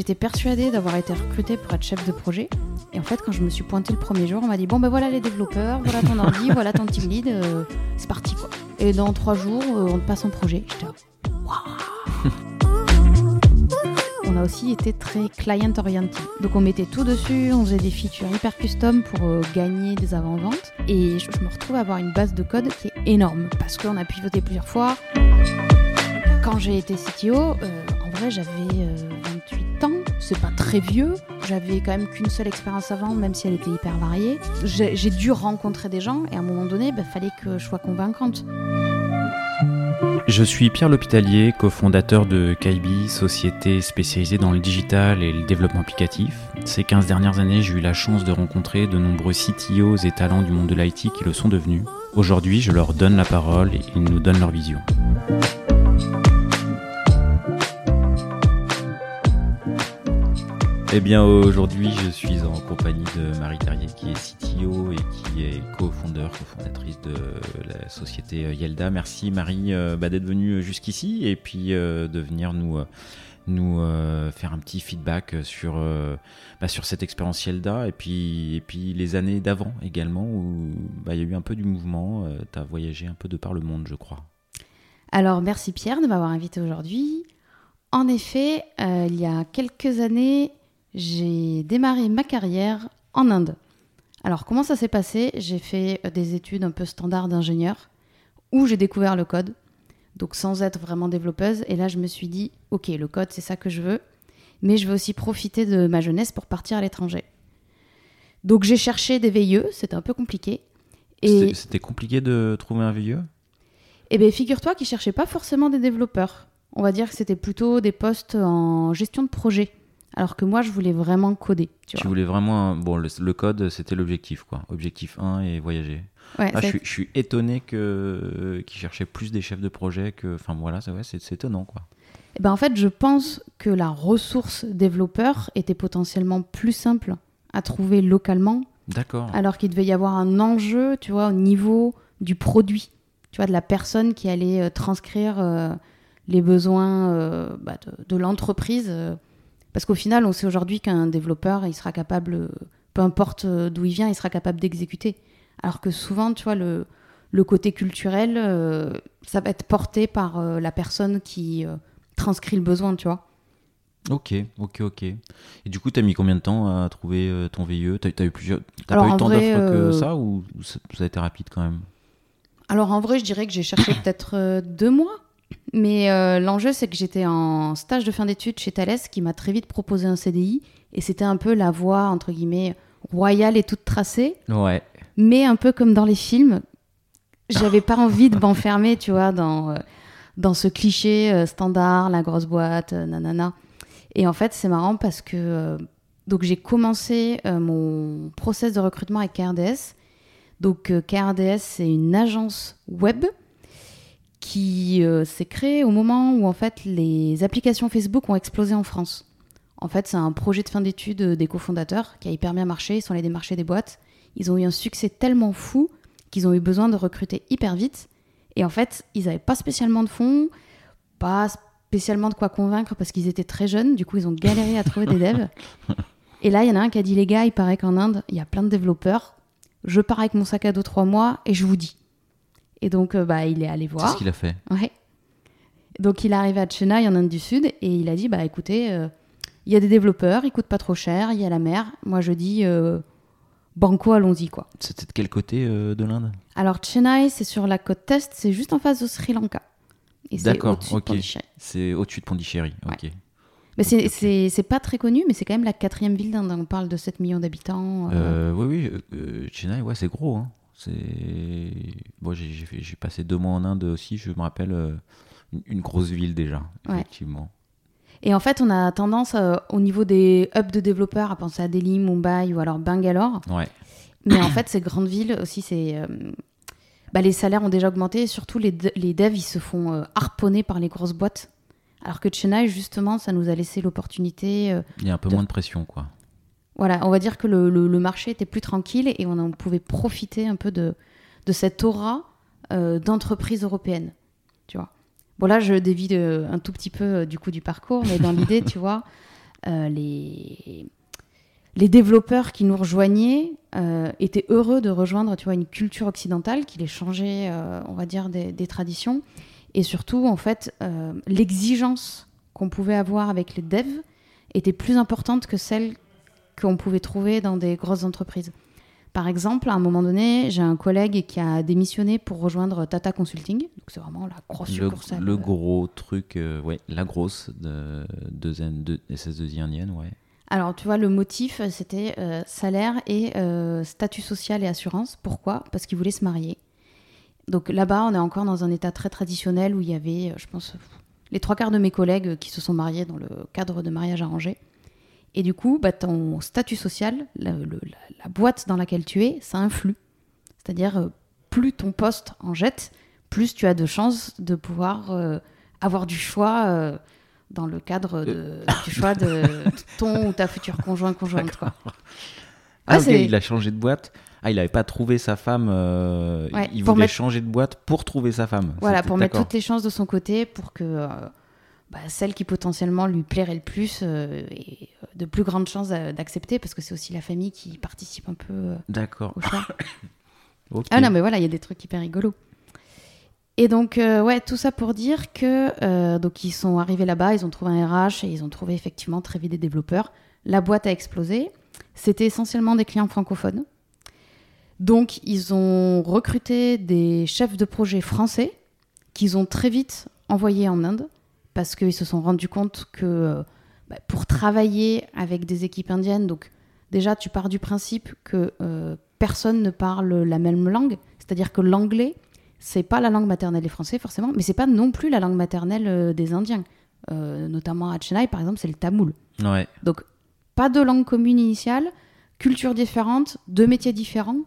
j'étais persuadée d'avoir été recrutée pour être chef de projet. Et en fait, quand je me suis pointée le premier jour, on m'a dit Bon, ben voilà les développeurs, voilà ton ordi, voilà ton team lead, euh, c'est parti quoi. Et dans trois jours, euh, on te passe en projet. J'étais Waouh On a aussi été très client oriented. Donc on mettait tout dessus, on faisait des features hyper custom pour euh, gagner des avant-ventes. Et je, je me retrouve à avoir une base de code qui est énorme parce qu'on a pivoté plusieurs fois. Quand j'ai été CTO, en vrai j'avais très vieux. J'avais quand même qu'une seule expérience avant, même si elle était hyper variée. J'ai dû rencontrer des gens et à un moment donné, il fallait que je sois convaincante. Je suis Pierre L'Hôpitalier, cofondateur de Kaibi, société spécialisée dans le digital et le développement applicatif. Ces 15 dernières années, j'ai eu la chance de rencontrer de nombreux CTOs et talents du monde de l'IT qui le sont devenus. Aujourd'hui, je leur donne la parole et ils nous donnent leur vision. Eh bien, aujourd'hui, je suis en compagnie de Marie Terrier, qui est CTO et qui est co-fondeur, cofondatrice de la société Yelda. Merci Marie euh, bah, d'être venue jusqu'ici et puis euh, de venir nous, euh, nous faire un petit feedback sur, bah, sur cette expérience Yelda et puis, et puis les années d'avant également où bah, il y a eu un peu du mouvement. tu as voyagé un peu de par le monde, je crois. Alors merci Pierre de m'avoir invité aujourd'hui. En effet, il y a quelques années, j'ai démarré ma carrière en Inde. Alors comment ça s'est passé? J'ai fait euh, des études un peu standard d'ingénieur où j'ai découvert le code, donc sans être vraiment développeuse. Et là, je me suis dit, ok, le code, c'est ça que je veux, mais je veux aussi profiter de ma jeunesse pour partir à l'étranger. Donc j'ai cherché des veilleux, c'était un peu compliqué. Et C'était- compliqué de trouver un vieux eh bien, figure-toi qu'ils cherchaient pas forcément des développeurs. On va dire que c'était plutôt des postes en gestion de projet. Alors que moi, je voulais vraiment coder. Tu Tu vois. voulais vraiment. Bon, le, le code, c'était l'objectif, quoi. Objectif 1 et voyager. Ouais, Ah, je, suis, je suis étonné que qu'ils cherchaient plus des chefs de projet que. Enfin, voilà, c'est ouais, c'est étonnant, quoi. Eh ben, en fait, je pense que la ressource développeur était potentiellement plus simple à trouver localement, D'accord. alors qu'il devait y avoir un enjeu, tu vois, au niveau du produit, tu vois, de la personne qui allait euh, transcrire euh, les besoins euh, bah, de, de l'entreprise. Parce qu'au final, on sait aujourd'hui qu'un développeur, il sera capable, euh, peu importe euh, d'où il vient, il sera capable d'exécuter. Alors que souvent, tu vois, le, le côté culturel, euh, ça va être porté par euh, la personne qui euh, transcrit le besoin, tu vois. Ok, ok, ok. Et du coup, t'as mis combien de temps à trouver ton VIE T'as as eu plusieurs. T'as pas eu tant d'offres que ça ou ça, ça a été rapide quand même? Alors en vrai, je dirais que j'ai cherché peut-être deux mois. Mais euh, l'enjeu, c'est que j'étais en stage de fin d'études chez Thales qui m'a très vite proposé un CDI. Et c'était un peu la voie, entre guillemets, royale et toute tracée. Ouais. Mais un peu comme dans les films, j'avais pas envie de m'enfermer, tu vois, dans, euh, dans ce cliché euh, standard, la grosse boîte, nanana. Et en fait, c'est marrant parce que donc j'ai commencé mon process de recrutement avec KRDS. Donc KRDS, c'est une agence web qui euh, s'est créée au moment où en fait les applications Facebook ont explosé en France. En fait, c'est un projet de fin d'études euh, des cofondateurs qui a hyper bien marché. Ils sont allés démarcher des boîtes. Ils ont eu un succès tellement fou qu'ils ont eu besoin de recruter hyper vite. Et en fait, ils n'avaient pas spécialement de fonds, pas spécialement de quoi convaincre parce qu'ils étaient très jeunes. Du coup, ils ont galéré à trouver des devs. Et là, il y en a un qui a dit les gars, il paraît qu'en Inde, il y a plein de développeurs. Je pars avec mon sac à dos trois mois et je vous dis. Et donc, euh, bah, il est allé C'est voir. ce qu'il a fait. Ouais. Donc il est arrivé à Chennai en Inde du Sud et il a dit bah écoutez, euh, il y a des développeurs, ils coûtent pas trop cher, il y a la mer. Moi je dis euh, banco, allons-y quoi. C'était de quel côté euh, de l'Inde? Alors Chennai, c'est sur la côte est, c'est juste en face de Sri Lanka. C'est D'accord, ok. C'est au-dessus de Pondichéry. Ok. Mais c'est Ok, ok. c'est- c'est pas très connu, mais c'est quand même la quatrième ville d'Inde. On parle de 7 millions d'habitants. oui, oui. Chennai, ouais, c'est gros. Hein. C'est. Bon, j'ai passé deux mois en Inde aussi. Je me rappelle euh, une, une grosse ville déjà, Ouais. effectivement. Et en fait, on a tendance euh, au niveau des hubs de développeurs à penser à Delhi, Mumbai ou alors Bangalore. Ouais. Mais en fait, ces grandes villes aussi, c'est. euh, bah, les salaires ont déjà augmenté et surtout les, de- les devs, ils se font harponner par les grosses boîtes. Alors que Chennai, justement, ça nous a laissé l'opportunité. Il y a un peu De- moins de pression, quoi. Voilà, on va dire que le, le- le marché était plus tranquille et on en pouvait profiter un peu de, de cette aura euh, d'entreprise européenne. Tu vois. Bon, là, je dévie de- un tout petit peu euh, du coup du parcours, mais dans l'idée, tu vois, euh, les, les développeurs qui nous rejoignaient euh, étaient heureux de rejoindre tu vois, une culture occidentale qui les changeait, on va dire, des, des traditions. Et surtout, en fait, l'exigence qu'on pouvait avoir avec les devs était plus importante que celle qu'on pouvait trouver dans des grosses entreprises. Par exemple, à un moment donné, j'ai un collègue qui a démissionné pour rejoindre Tata Consulting. Donc c'est vraiment la grosse Le, succursale. le gros truc, euh, ouais, la grosse de, de, Zen- de SS2I indienne, ouais. Alors, tu vois, le motif, euh, c'était euh, salaire et euh, statut social et assurance. Pourquoi? Parce qu'il voulait se marier. Donc là-bas, on est encore dans un état très traditionnel où il y avait, euh, je pense, les trois quarts de mes collègues euh, qui se sont mariés dans le cadre de mariage arrangé. Et du coup, bah, ton statut social, la, le- la- la boîte dans laquelle tu es, ça influe. C'est-à-dire, euh, plus ton poste en jette, plus tu as de chances de pouvoir euh, avoir du choix euh, dans le cadre de, du choix de ton ou ta future conjoint conjointe. Quoi. Ah, Ouais, ok, c'est- il a changé de boîte. Ah, il n'avait pas trouvé sa femme. Ouais, il voulait mettre- changer de boîte pour trouver sa femme. Voilà, pour mettre toutes les chances de son côté pour que bah, celle qui potentiellement lui plairait le plus euh, ait euh, de plus grandes chances d'a- d'accepter parce que c'est aussi la famille qui participe un peu euh, D'accord. au choix. ok. Ah non, mais voilà, il y a des trucs hyper rigolos. Et donc, euh, ouais, tout ça pour dire que donc ils sont arrivés là-bas, ils ont trouvé un RH et ils ont trouvé effectivement très vite des développeurs. La boîte a explosé. C'était essentiellement des clients francophones. Donc, ils ont recruté des chefs de projet français qu'ils ont très vite envoyés en Inde parce qu'ils se sont rendus compte que euh, bah, pour travailler avec des équipes indiennes, donc déjà tu pars du principe que euh, personne ne parle la même langue, c'est-à-dire que l'anglais c'est pas la langue maternelle des Français forcément, mais c'est pas non plus la langue maternelle euh, des Indiens. Euh, notamment à Chennai par exemple, c'est le tamoul. Ouais. Donc pas de langue commune initiale, culture différente, deux métiers différents.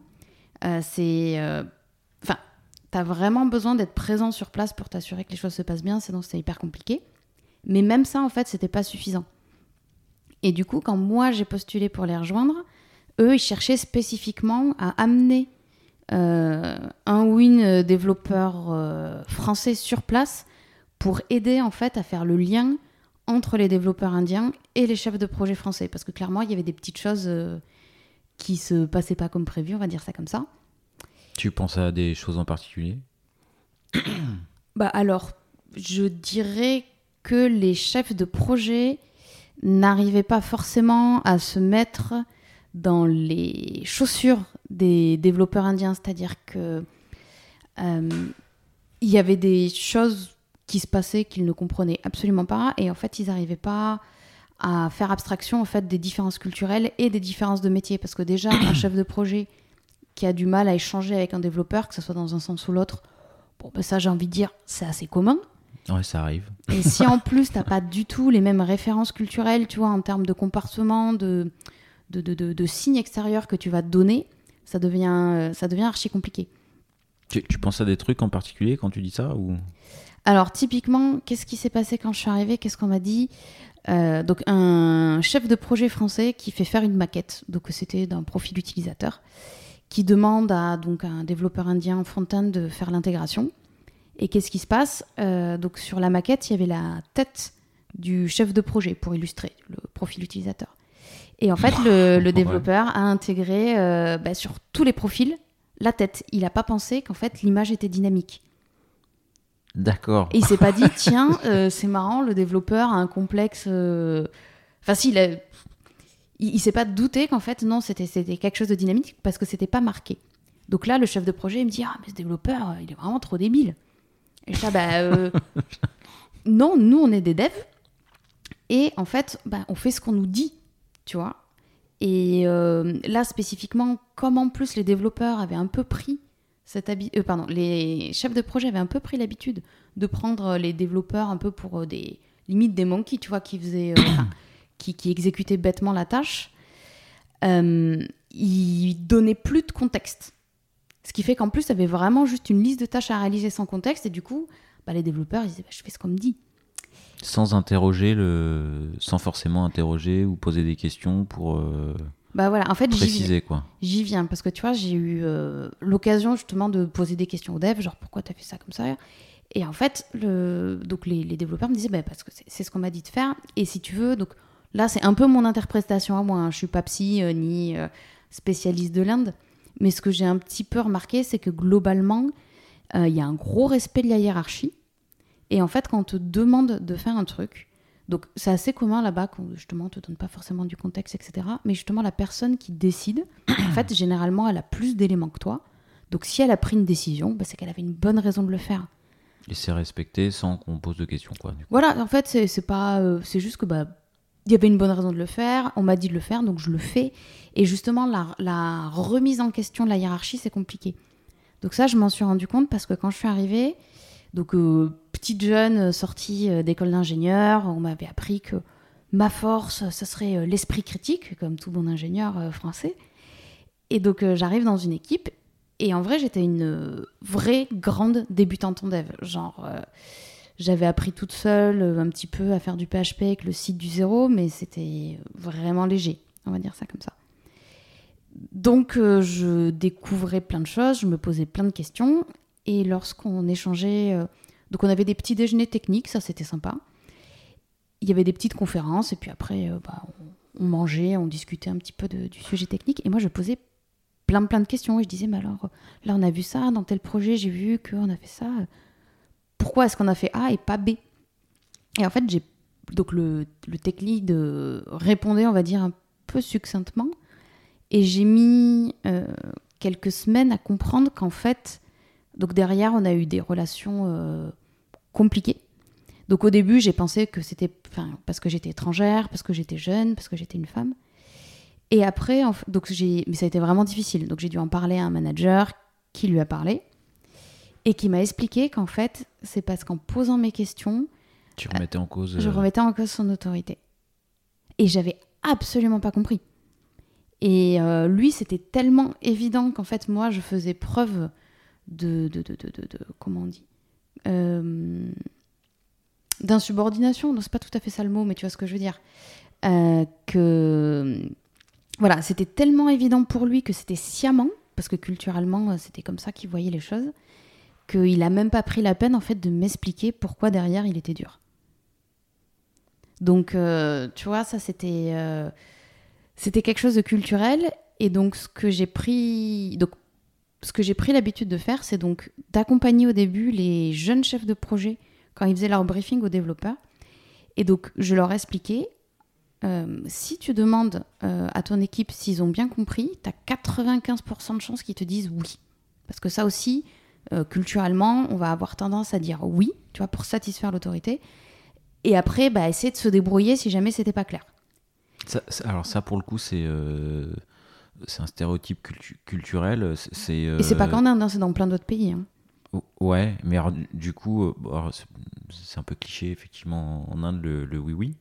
Euh, c'est, t'as vraiment besoin d'être présent sur place pour t'assurer que les choses se passent bien, sinon c'est hyper compliqué. Mais même ça, en fait, c'était pas suffisant. Et du coup, quand moi j'ai postulé pour les rejoindre, eux, ils cherchaient spécifiquement à amener euh, un win euh, développeur euh, français sur place pour aider en fait à faire le lien entre les développeurs indiens et les chefs de projet français. Parce que clairement, il y avait des petites choses qui se passaient pas comme prévu, on va dire ça comme ça. Tu penses à des choses en particulier? Bah alors, je dirais que les chefs de projet n'arrivaient pas forcément à se mettre dans les chaussures des développeurs indiens, c'est-à-dire que euh, il y avait des choses qui se passaient qu'ils ne comprenaient absolument pas, et en fait, ils n'arrivaient pas à faire abstraction en fait des différences culturelles et des différences de métier, parce que déjà un chef de projet qui a du mal à échanger avec un développeur, que ce soit dans un sens ou l'autre, Bon, ben ça, j'ai envie de dire, c'est assez commun. Ouais, ça arrive. Et si en plus, t'as pas du tout les mêmes références culturelles, tu vois, en termes de comportement, de, de, de, de- de signes extérieurs que tu vas te donner, ça devient, euh, ça devient archi compliqué. Tu, tu penses à des trucs en particulier quand tu dis ça ou? Alors, typiquement, qu'est-ce qui s'est passé quand je suis arrivée? Qu'est-ce qu'on m'a dit? Euh, Donc, un chef de projet français qui fait faire une maquette. Donc, c'était d'un profil utilisateur qui demande à, donc, à un développeur indien front-end de faire l'intégration. Et qu'est-ce qui se passe Euh, Donc, sur la maquette, il y avait la tête du chef de projet pour illustrer le profil utilisateur. Et en fait, le, le développeur a intégré euh, bah, sur tous les profils la tête. Il n'a pas pensé qu'en fait l'image était dynamique. D'accord. Et il s'est pas dit, tiens, euh, c'est marrant, le développeur a un complexe. Enfin, si, il, a- il, il s'est pas douté qu'en fait, non, c'était c'était quelque chose de dynamique parce que c'était pas marqué. Donc là, le chef de projet, il me dit, ah, mais ce développeur, euh, il est vraiment trop débile. Et je dis, ah, bah, euh, non, nous, on est des devs. Et en fait, bah, on fait ce qu'on nous dit, tu vois. Et euh, là, spécifiquement, comme en plus les développeurs avaient un peu pris cette habitude, pardon, les chefs de projet avaient un peu pris l'habitude de prendre les développeurs un peu pour des limites des monkeys, tu vois, qui faisaient, qui, qui exécutaient bêtement la tâche. Euh, ils donnaient plus de contexte. Ce qui fait qu'en plus, ça avait vraiment juste une liste de tâches à réaliser sans contexte, et du coup, bah, les développeurs, ils disaient, bah, je fais ce qu'on me dit. Sans interroger le, sans forcément interroger ou poser des questions pour euh, Bah voilà, en fait, préciser quoi. J'y viens parce que tu vois, j'ai eu euh, l'occasion justement de poser des questions aux devs, genre pourquoi tu as fait ça comme ça? Et en fait, le... donc les, les développeurs me disaient bah, parce que c'est c'est ce qu'on m'a dit de faire. Et si tu veux, donc Là, c'est un peu mon interprétation à moi. Hein. Je suis pas psy euh, ni euh, spécialiste de l'Inde. Mais ce que j'ai un petit peu remarqué, c'est que globalement, euh, il y a un gros respect de la hiérarchie. Et en fait, quand on te demande de faire un truc, donc c'est assez commun là-bas, qu'on justement, on te donne pas forcément du contexte, etc. Mais justement, la personne qui décide, en fait, généralement, elle a plus d'éléments que toi. Donc si elle a pris une décision, bah, c'est qu'elle avait une bonne raison de le faire. Et c'est respecté sans qu'on pose de questions, quoi. Voilà, en fait, c'est pas, c'est juste que bah, il y avait une bonne raison de le faire, on m'a dit de le faire, donc je le fais. Et justement, la, remise en question de la hiérarchie, c'est compliqué. Donc ça, je m'en suis rendu compte parce que quand je suis arrivée, donc euh, petite jeune euh, sortie euh, d'école d'ingénieur, on m'avait appris que ma force, ce serait l'esprit critique, comme tout bon ingénieur français. Et donc j'arrive dans une équipe, et en vrai, j'étais une vraie grande débutante en dev. Genre j'avais appris toute seule euh, un petit peu à faire du PHP avec le site du zéro, mais c'était vraiment léger, on va dire ça comme ça. Donc euh, je découvrais plein de choses, je me posais plein de questions, et lorsqu'on échangeait, euh, donc on avait des petits déjeuners techniques, ça c'était sympa. Il y avait des petites conférences, et puis après bah, on, mangeait, on discutait un petit peu du sujet technique, et moi je posais plein plein de questions, et je disais, mais alors là on a vu ça, dans tel projet j'ai vu qu'on a fait ça pourquoi est-ce qu'on a fait A et pas B? Et en fait, j'ai donc le, le tech lead répondait, on va dire, un peu succinctement. Et j'ai mis euh, quelques semaines à comprendre qu'en fait, donc derrière, on a eu des relations euh, compliquées. Donc au début, j'ai pensé que c'était parce que j'étais étrangère, parce que j'étais jeune, parce que j'étais une femme. Et après, donc j'ai, mais ça a été vraiment difficile. Donc j'ai dû en parler à un manager qui lui a parlé et qui m'a expliqué qu'en fait, c'est parce qu'en posant mes questions, tu remettais en cause. Je euh, remettais en cause son autorité. Et j'avais absolument pas compris. Et euh, lui, c'était tellement évident qu'en fait, moi, je faisais preuve de. de, de, de, comment on dit euh, D'insubordination. Non, c'est pas tout à fait ça le mot, mais tu vois ce que je veux dire. que. Voilà, c'était tellement évident pour lui que c'était sciemment, parce que culturellement, c'était comme ça qu'il voyait les choses qu'il n'a même pas pris la peine en fait de m'expliquer pourquoi derrière il était dur. Donc, euh, tu vois, ça c'était euh, c'était quelque chose de culturel. Et donc, ce que j'ai pris, donc ce que j'ai pris l'habitude de faire, c'est donc d'accompagner au début les jeunes chefs de projet quand ils faisaient leur briefing aux développeurs. Et donc, je leur expliquais, euh, si tu demandes à ton équipe s'ils ont bien compris, tu as 95% de chances qu'ils te disent oui. Parce que ça aussi, euh, culturellement, on va avoir tendance à dire oui, tu vois, pour satisfaire l'autorité. Et après, bah, essayer de se débrouiller si jamais c'était pas clair. alors ça, pour le coup, c'est euh, c'est un stéréotype culturel. C'est Et c'est pas euh, qu'en Inde, hein, c'est dans plein d'autres pays. Hein. Ouais, mais du coup, c'est un peu cliché effectivement en Inde le oui-oui.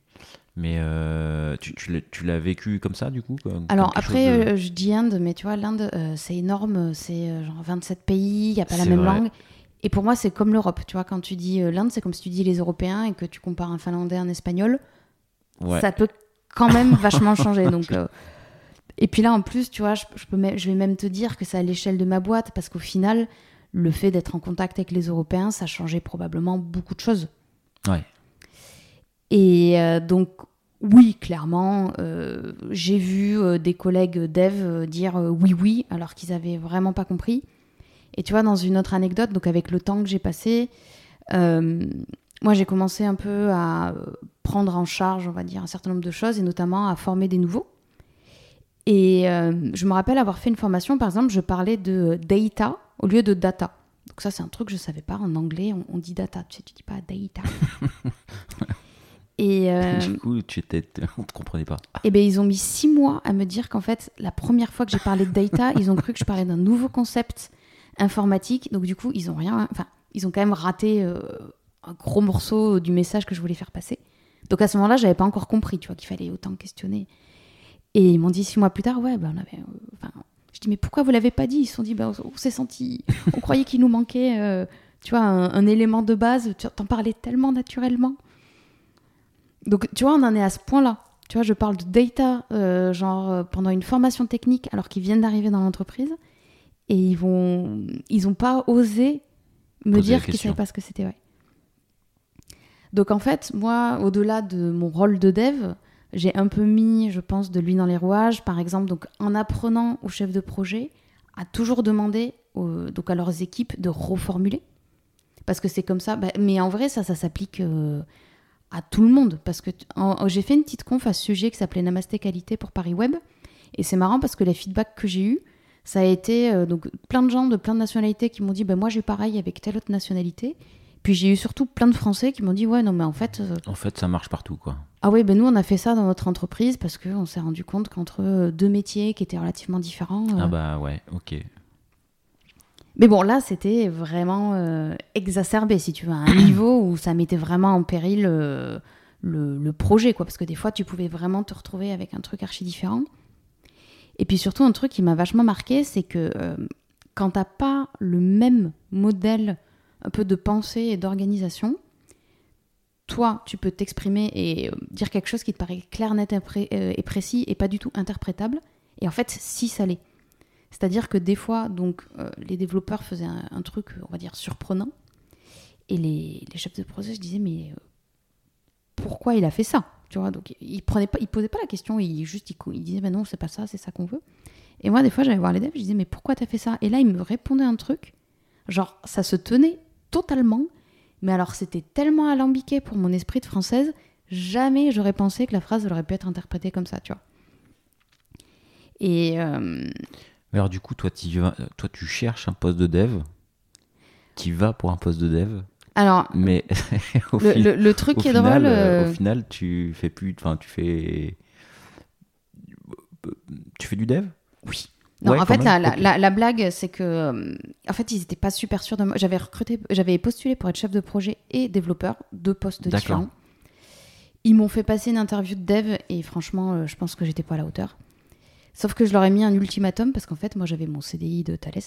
Mais euh, tu, tu l'as vécu comme ça, du coup Alors, après, euh, je dis Inde, mais tu vois, l'Inde, euh, c'est énorme. C'est genre 27 pays, il n'y a pas la même langue. Et pour moi, c'est comme l'Europe. Tu vois, quand tu dis l'Inde, c'est comme si tu dis les Européens et que tu compares un Finlandais, un Espagnol. Ça peut quand même vachement changer. Donc, Et puis là, en plus, tu vois, je, peux je vais même te dire que c'est à l'échelle de ma boîte, parce qu'au final, le fait d'être en contact avec les Européens, ça a changé probablement beaucoup de choses. Ouais. Et euh, donc, oui, clairement, euh, j'ai vu euh, des collègues dev dire oui, oui, alors qu'ils avaient vraiment pas compris. Et tu vois, dans une autre anecdote, donc avec le temps que j'ai passé, moi j'ai commencé un peu à prendre en charge, on va dire, un certain nombre de choses, et notamment à former des nouveaux. Et je me rappelle avoir fait une formation, par exemple, je parlais de data au lieu de data. Donc ça, c'est un truc que je savais pas. En anglais, on, dit data. Tu sais, tu dis pas data. Et euh, du coup, tu étais, on ne comprenait pas. Et eh ben, ils ont mis six mois à me dire qu'en fait, la première fois que j'ai parlé de data, ils ont cru que je parlais d'un nouveau concept informatique. Donc du coup, ils ont rien, enfin, ils ont quand même raté euh, un gros morceau du message que je voulais faire passer. Donc à ce moment-là, j'avais pas encore compris, tu vois, qu'il fallait autant questionner. Et ils m'ont dit six mois plus tard, ouais, ben on avait, euh, enfin, je dis mais pourquoi vous l'avez pas dit? Ils se sont dit, ben, on, s'est senti, on croyait qu'il nous manquait, tu vois, un, un, élément de base. Tu t'en parlais tellement naturellement. Donc, tu vois, on en est à ce point-là. Tu vois, je parle de data, euh, genre euh, pendant une formation technique, alors qu'ils viennent d'arriver dans l'entreprise, et ils vont, ils ont pas osé me dire qu'ils savaient pas ce que c'était. Ouais. Donc en fait, moi, au-delà de mon rôle de dev, j'ai un peu mis, je pense, de l'huile dans les rouages. Par exemple, donc en apprenant aux chefs de projet à toujours demander donc à leurs équipes de reformuler. Parce que c'est comme ça. Bah, mais en vrai, ça, ça s'applique euh, à tout le monde. Parce que j'ai fait une petite conf à ce sujet qui s'appelait Namasté Qualité pour Paris Web. Et c'est marrant parce que les feedbacks que j'ai eus, ça a été euh, donc plein de gens de plein de nationalités qui m'ont dit bah, moi j'ai pareil avec telle autre nationalité. Puis j'ai eu surtout plein de Français qui m'ont dit ouais non mais en fait. Euh, en fait ça marche partout quoi. Ah oui ben nous on a fait ça dans notre entreprise parce qu'on s'est rendu compte qu'entre euh, deux métiers qui étaient relativement différents. Ah bah ouais ok. Mais bon là c'était vraiment exacerbé si tu veux à un niveau où ça mettait vraiment en péril le, le, projet quoi parce que des fois tu pouvais vraiment te retrouver avec un truc archi différent. Et puis surtout, un truc qui m'a vachement marqué, c'est que euh, quand t'as pas le même modèle un peu de pensée et d'organisation, toi, tu peux t'exprimer et euh, dire quelque chose qui te paraît clair, net euh, et précis et pas du tout interprétable. Et en fait, si ça l'est. C'est-à-dire que des fois, donc, les développeurs faisaient un, truc, on va dire, surprenant. Et les, les chefs de projet, je disais, mais pourquoi il a fait ça? Donc il prenait pas, il posait pas la question, il juste il, disait ben non c'est pas ça, c'est ça qu'on veut. Et moi des fois j'allais voir les devs, je disais mais pourquoi t'as fait ça? Et là il me répondait un truc, genre ça se tenait totalement, mais alors c'était tellement alambiqué pour mon esprit de française, jamais j'aurais pensé que la phrase aurait pu être interprétée comme ça, tu vois. Et euh, alors du coup toi tu toi tu cherches un poste de dev, tu vas pour un poste de dev alors, mais le, truc qui est drôle, euh, au final, tu fais plus, enfin, tu fais, tu fais du dev? Oui. Non, en fait, la, la, blague, c'est que, euh, en fait, ils n'étaient pas super sûrs de moi. J'avais recruté, j'avais postulé pour être chef de projet et développeur, deux postes différents. Ils m'ont fait passer une interview de dev et franchement, euh, je pense que j'étais pas à la hauteur. Sauf que je leur ai mis un ultimatum parce qu'en fait, moi, j'avais mon CDI de Thales.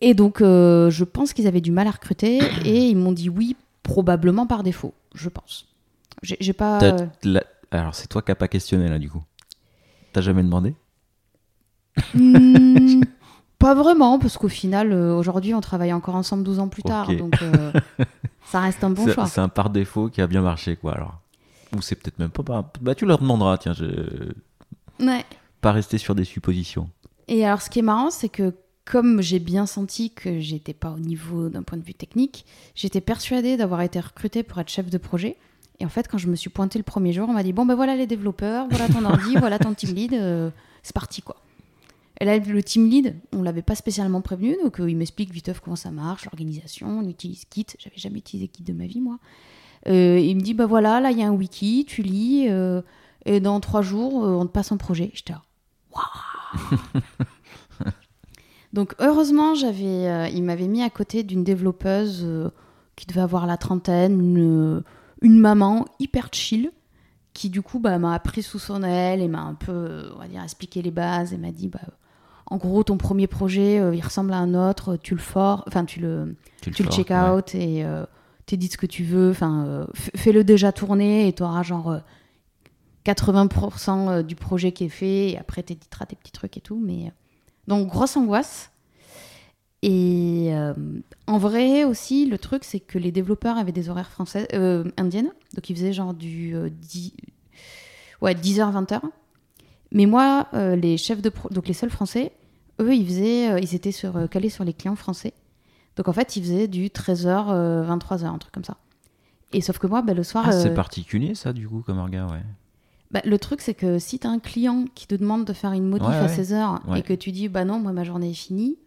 Et donc, euh, je pense qu'ils avaient du mal à recruter et ils m'ont dit oui, probablement par défaut, je pense. J'ai pas. Euh, alors, c'est toi qui n'as pas questionné là, du coup. T'as jamais demandé? Hmm, Pas vraiment, parce qu'au final, euh, aujourd'hui, on travaille encore ensemble 12 ans plus tard, donc ça reste un bon choix. C'est un par défaut qui a bien marché, quoi, alors. Ou c'est peut-être même pas. Bah, tu leur demanderas, tiens. Je... Ouais. Pas rester sur des suppositions. Et alors, ce qui est marrant, c'est que comme j'ai bien senti que j'étais pas au niveau d'un point de vue technique, j'étais persuadée d'avoir été recrutée pour être chef de projet. Et en fait, quand je me suis pointée le premier jour, on m'a dit bon ben voilà les développeurs, voilà ton ordi, voilà ton team lead, euh, c'est parti quoi. Et là, le team lead, on l'avait pas spécialement prévenu, donc euh, il m'explique vite comment ça marche, l'organisation, on utilise Git. J'avais jamais utilisé Git de ma vie moi. Euh, il me dit bah voilà, là il y a un wiki, tu lis, et dans trois jours on te passe un projet. J'étais waouh. Donc heureusement, j'avais, euh, il m'avait mis à côté d'une développeuse euh, qui devait avoir la trentaine, une, une, maman hyper chill, qui du coup bah, m'a appris sous son aile et m'a un peu, on va dire, expliqué les bases et m'a dit, bah, en gros, ton premier projet, euh, il ressemble à un autre, tu le for, enfin tu le, tu le, check out et tu dis ce que tu veux, enfin fais-le déjà tourner et tu auras genre 80% du projet qui est fait et après tu éditeras tes petits trucs et tout, mais donc, grosse angoisse. Et euh, en vrai aussi, le truc, c'est que les développeurs avaient des horaires françaises, euh, indiennes. Donc, ils faisaient genre du 10, euh, ouais, 10h, 20h. Mais moi, les chefs de donc les seuls français, eux, ils, faisaient, ils étaient sur, calés sur les clients français. Donc, en fait, ils faisaient du 13h, 23h, un truc comme ça. Et sauf que moi, bah, le soir. Ah, c'est particulier, ça, du coup, comme orga, ouais. Bah, le truc, c'est que si tu as un client qui te demande de faire une modif à 16 heures et que tu dis, bah non, moi, ma journée est finie,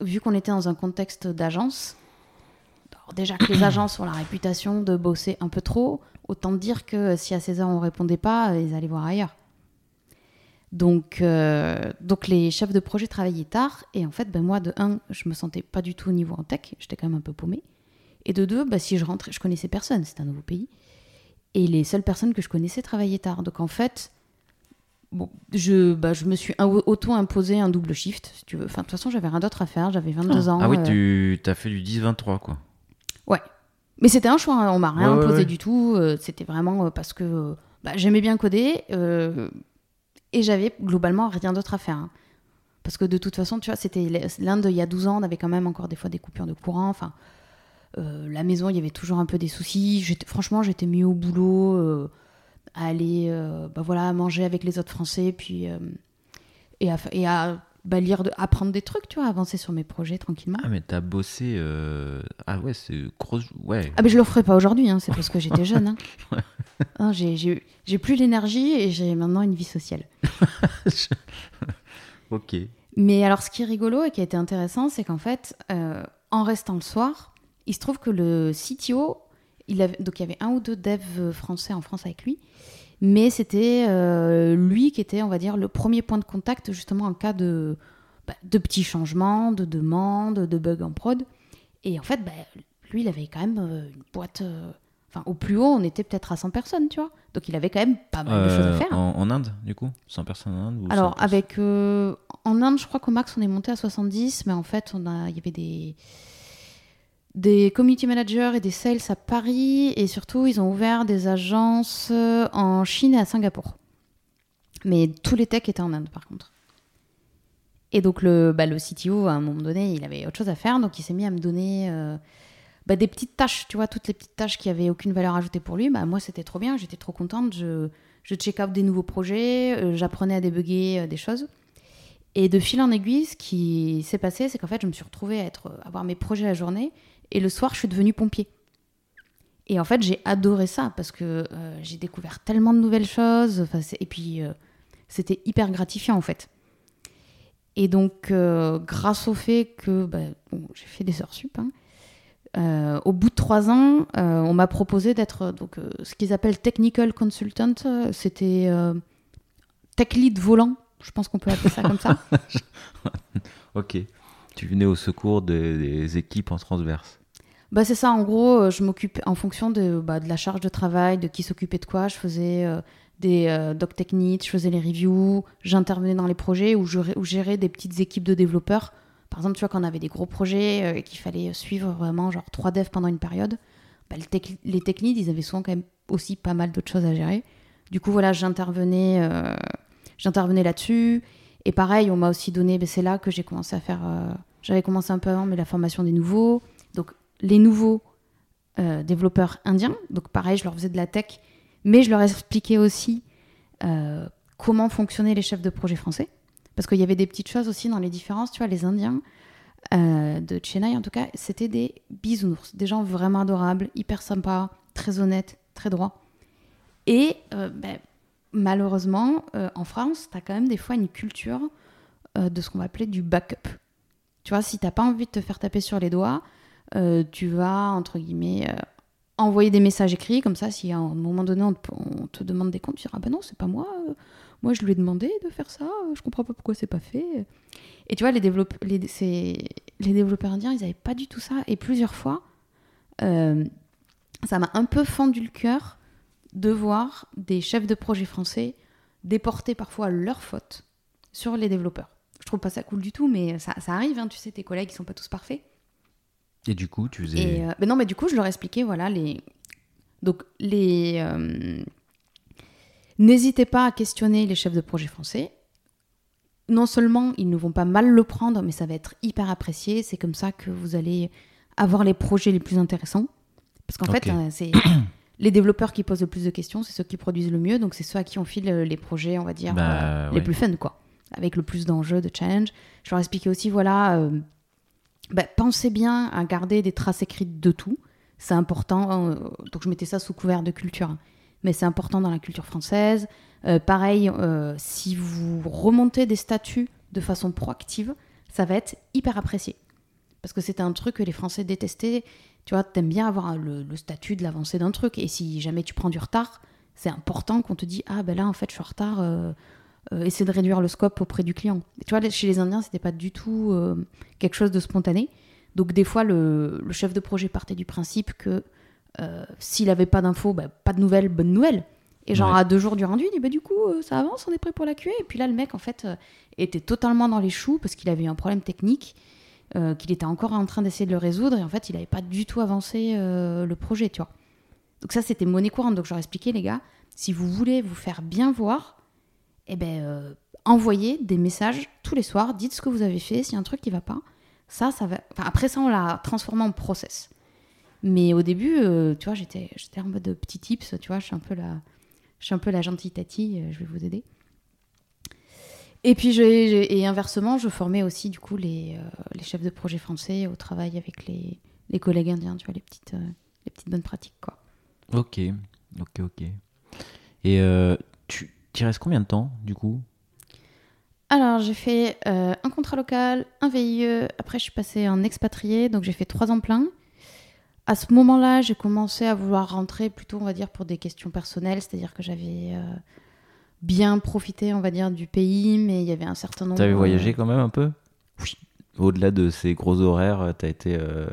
vu qu'on était dans un contexte d'agence, déjà que les agences ont la réputation de bosser un peu trop, autant dire que si à 16 heures on répondait pas, ils allaient voir ailleurs. Donc, euh, donc les chefs de projet travaillaient tard et en fait, ben moi, de un, je me sentais pas du tout au niveau en tech, j'étais quand même un peu paumée. Et de deux, bah, si je rentrais, je connaissais personne, c'était un nouveau pays. Et les seules personnes que je connaissais travaillaient tard. Donc en fait, bon, je, bah, je me suis auto-imposé un double shift, si tu veux. Enfin, de toute façon, j'avais rien d'autre à faire, j'avais 22 ah. ans. Ah oui, euh. tu as fait du 10-23, quoi. Ouais. Mais c'était un choix, hein. on m'a rien imposé du tout. Euh, c'était vraiment euh, parce que bah, j'aimais bien coder et j'avais globalement rien d'autre à faire. Hein. Parce que de toute façon, tu vois, c'était l'Inde il y a 12 ans, on avait quand même encore des fois des coupures de courant. Enfin, euh, la maison, il y avait toujours un peu des soucis. Franchement, j'étais mieux au boulot. Euh, à aller euh, bah voilà, manger avec les autres Français, puis et à, et à bah, lire, de, apprendre des trucs, tu vois, avancer sur mes projets tranquillement. Ah, mais t'as bossé. euh, Ah, ouais, c'est grosse. Ouais. Ah, mais je le ferai pas aujourd'hui, hein, c'est parce que j'étais jeune. Hein. Hein, j'ai- j'ai j'ai plus l'énergie et j'ai maintenant une vie sociale. ok. Mais alors, ce qui est rigolo et qui a été intéressant, c'est qu'en fait, euh, en restant le soir, il se trouve que le CTO, il avait, donc il y avait un ou deux devs français en France avec lui, mais c'était euh, lui qui était, on va dire, le premier point de contact justement en cas de, bah, de petits changements, de demandes, de bugs en prod. Et en fait, bah, lui, il avait quand même euh, une boîte. euh, Enfin, au plus haut, on était peut-être à 100 personnes, tu vois. Donc, il avait quand même pas mal de choses à faire. en, en Inde, du coup 100 personnes en Inde ou Alors, 100 plus avec. en Inde, je crois qu'au max, on est monté à 70, mais en fait, on a, il y avait des. Des community managers et des sales à Paris, et surtout, ils ont ouvert des agences euh, en Chine et à Singapour. Mais tous les techs étaient en Inde, par contre. Et donc, le, bah, le CTO, à un moment donné, il avait autre chose à faire, donc il s'est mis à me donner euh, bah, des petites tâches, tu vois, toutes les petites tâches qui avaient aucune valeur ajoutée pour lui. Bah, moi, c'était trop bien, j'étais trop contente. Je, je check out des nouveaux projets, euh, j'apprenais à débugger des choses. Et de fil en aiguille, ce qui s'est passé, c'est qu'en fait, je me suis retrouvée à être, avoir mes projets la journée, et le soir, je suis devenue pompier. Et en fait, j'ai adoré ça parce que euh, j'ai découvert tellement de nouvelles choses. Et puis, euh, c'était hyper gratifiant en fait. Et donc, euh, grâce au fait que bah, j'ai fait des heures sup, hein, au bout de trois ans, on m'a proposé d'être donc ce qu'ils appellent technical consultant. C'était tech lead volant. Je pense qu'on peut appeler ça comme ça. Ok. Tu venais au secours des, équipes en transverse. Bah c'est ça, en gros, euh, je m'occupais en fonction de, bah, de la charge de travail, de qui s'occupait de quoi. Je faisais euh, des euh, doc techniques, je faisais les reviews, j'intervenais dans les projets où je gérais des petites équipes de développeurs. Par exemple, tu vois, quand on avait des gros projets euh, et qu'il fallait suivre vraiment genre trois devs pendant une période, bah, les tech leads, ils avaient souvent quand même aussi pas mal d'autres choses à gérer. Du coup, voilà, j'intervenais euh, j'intervenais là-dessus. Et pareil, on m'a aussi donné, bah, c'est là que j'ai commencé à faire, euh, j'avais commencé un peu avant, mais la formation des nouveaux. Donc, les nouveaux euh, développeurs indiens. Donc pareil, je leur faisais de la tech, mais je leur expliquais aussi euh, comment fonctionnaient les chefs de projet français. Parce qu'il y avait des petites choses aussi dans les différences. Tu vois, les Indiens euh, de Chennai, en tout cas, c'était des bisounours, des gens vraiment adorables, hyper sympas, très honnêtes, très droits. Et ben, malheureusement, en France, tu as quand même des fois une culture de ce qu'on va appeler du backup. Tu vois, si t'as pas envie de te faire taper sur les doigts, euh, tu vas, entre guillemets, euh, envoyer des messages écrits, comme ça, si à un moment donné on te, demande des comptes, tu diras, ah bah non, c'est pas moi, euh, moi je lui ai demandé de faire ça, je comprends pas pourquoi c'est pas fait. Et tu vois, les, développe- les, les développeurs indiens, ils avaient pas du tout ça, et plusieurs fois, ça m'a un peu fendu le cœur de voir des chefs de projet français déporter parfois leur faute sur les développeurs. Je trouve pas ça cool du tout, mais ça, ça arrive, hein, tu sais, tes collègues, ils sont pas tous parfaits. Et du coup, tu faisais. Et, euh, mais non, mais du coup, je leur expliquais, voilà, les. Donc, les. euh, N'hésitez pas à questionner les chefs de projet français. Non seulement ils ne vont pas mal le prendre, mais ça va être hyper apprécié. C'est comme ça que vous allez avoir les projets les plus intéressants. Parce qu'en fait, euh, c'est les développeurs qui posent le plus de questions, c'est ceux qui produisent le mieux. Donc, c'est ceux à qui on file les projets, on va dire, Bah, euh, les plus fun, quoi. Avec le plus d'enjeux, de challenge. Je leur expliquais aussi, voilà, euh, bah, pensez bien à garder des traces écrites de tout. C'est important. euh, donc, je mettais ça sous couvert de culture. Mais c'est important dans la culture française. Euh, pareil, si vous remontez des statuts de façon proactive, ça va être hyper apprécié. Parce que c'était un truc que les Français détestaient. Tu vois, t'aimes bien avoir le, statut de l'avancée d'un truc. Et si jamais tu prends du retard, c'est important qu'on te dise Ah, ben là, en fait, je suis en retard. Euh, essaie de réduire le scope auprès du client. Et tu vois, chez les Indiens, c'était pas du tout euh, quelque chose de spontané. Donc, des fois, le, le chef de projet partait du principe que euh, s'il avait pas d'infos, bah, pas de nouvelles, bonne nouvelle. Et genre, Ouais. à deux jours du rendu, il dit bah, Du coup, ça avance, on est prêt pour la QA. Et puis là, le mec, en fait, était totalement dans les choux parce qu'il avait eu un problème technique, qu'il était encore en train d'essayer de le résoudre. Et en fait, il n'avait pas du tout avancé le projet, tu vois. Donc, ça, c'était monnaie courante. Donc, je leur expliquais, les gars, si vous voulez vous faire bien voir, eh ben, euh, envoyez des messages tous les soirs, dites ce que vous avez fait, s'il y a un truc qui va pas. Ça, ça va. Après ça, on l'a transformé en process. Mais au début, euh, tu vois, j'étais, en mode petit tips, tu vois, je suis un peu la, Je suis un peu la gentille Tati, euh, je vais vous aider. Et puis, et inversement, je formais aussi du coup les, les chefs de projet français au travail avec les, les collègues indiens, tu vois, les petites, les petites bonnes pratiques, quoi. Ok, ok, ok. Et tu restes combien de temps, du coup? Alors, j'ai fait euh, un contrat local, un VIE, après je suis passée en expatrié, donc j'ai fait trois ans plein. À ce moment-là, j'ai commencé à vouloir rentrer plutôt, on va dire, pour des questions personnelles, c'est-à-dire que j'avais euh, bien profité, on va dire, du pays, mais il y avait un certain nombre... T'avais voyagé quand même un peu? Oui. Au-delà de ces gros horaires, t'as été. euh,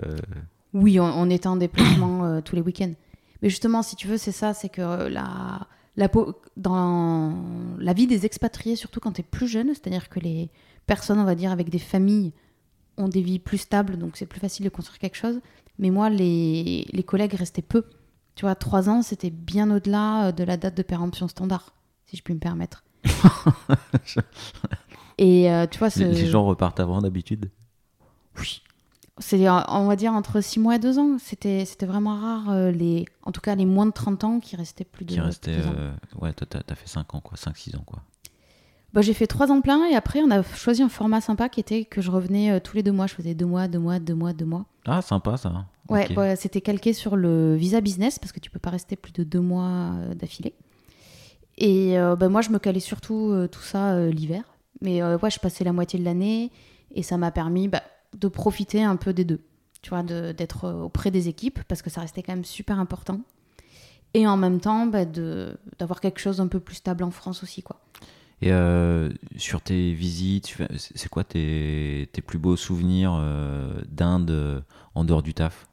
Oui, on, on était en déplacement euh, tous les week-ends. Mais justement, si tu veux, c'est ça, c'est que euh, la, la, dans la vie des expatriés, surtout quand tu es plus jeune, c'est-à-dire que les personnes, on va dire, avec des familles ont des vies plus stables, donc c'est plus facile de construire quelque chose. Mais moi, les, les collègues restaient peu. Tu vois, trois ans, c'était bien au-delà euh, de la date de péremption standard, si je puis me permettre. Et euh, tu vois, ce- les gens repartent avant d'habitude? Oui. C'est, euh, on va dire, entre 6 mois et 2 ans. C'était, c'était vraiment rare, euh, les, en tout cas les moins de 30 ans qui restaient plus de qui restaient. euh, Ouais, toi, t'as t'as fait 5 ans, quoi. 5-6 ans, quoi. Bah, j'ai fait 3 ans plein et après, on a choisi un format sympa qui était que je revenais euh, tous les 2 mois. Je faisais 2 mois, 2 mois, 2 mois, 2 mois. Ah, sympa ça. Ouais, Ok. bah, c'était calqué sur le visa business parce que tu peux pas rester plus de 2 mois euh, d'affilée. Et euh, bah, moi, je me calais surtout tout ça l'hiver. Mais ouais, je passais la moitié de l'année et ça m'a permis bah, de profiter un peu des deux. Tu vois, de- d'être auprès des équipes parce que ça restait quand même super important. Et en même temps, bah, d'avoir quelque chose un peu plus stable en France aussi, quoi. Et euh, sur tes visites, c'est quoi tes, tes plus beaux souvenirs euh, d'Inde euh, en dehors du taf?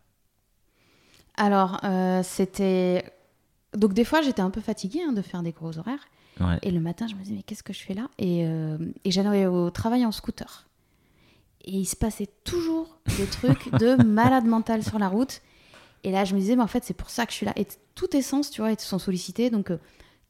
Alors, euh, c'était... Donc des fois, j'étais un peu fatiguée hein, de faire des gros horaires. Ouais. Et le matin, je me disais, mais qu'est-ce que je fais là? Et, et j'allais au travail en scooter. Et il se passait toujours des trucs de malade mental sur la route. Et là, je me disais, mais en fait, c'est pour ça que je suis là. Et tous tes sens, tu vois, ils sont sollicités. Donc, tu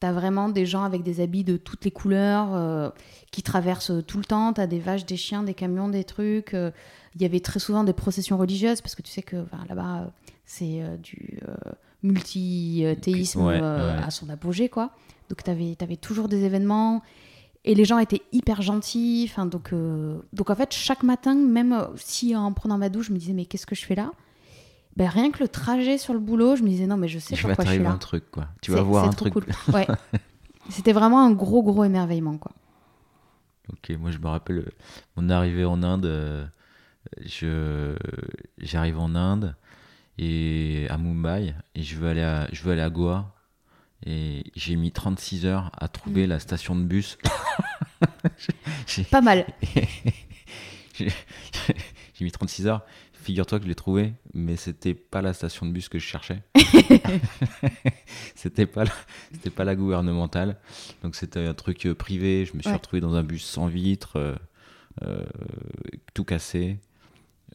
t'as vraiment des gens avec des habits de toutes les couleurs euh, qui traversent tout le temps. T'as des vaches, des chiens, des camions, des trucs. euh. Il y avait très souvent des processions religieuses parce que tu sais que enfin, là-bas, euh, c'est euh, du euh, multi-théisme Ouais, euh, ouais. à son apogée, quoi. Donc, tu avais, toujours des événements. Et les gens étaient hyper gentils. Enfin, donc, euh, donc, en fait, chaque matin, même euh, si en prenant ma douche, je me disais, mais qu'est-ce que je fais là? Ben, Rien que le trajet sur le boulot, je me disais, non, mais je sais va pourquoi je suis là. un truc, quoi. Tu vas voir un trop truc. cool. Ouais. C'était vraiment un gros, gros émerveillement, quoi. Ok, moi je me rappelle euh, mon arrivée en Inde. euh, Je j'arrive en Inde et à Mumbai et je veux aller à je veux aller à Goa et j'ai mis 36 heures à trouver Mm. la station de bus. Pas mal. j'ai mis 36 heures. Figure-toi que je l'ai trouvé, mais c'était pas la station de bus que je cherchais. c'était pas la, pas la gouvernementale. Donc c'était un truc euh, privé. Je me suis Ouais. retrouvé dans un bus sans vitre, euh, euh, tout cassé.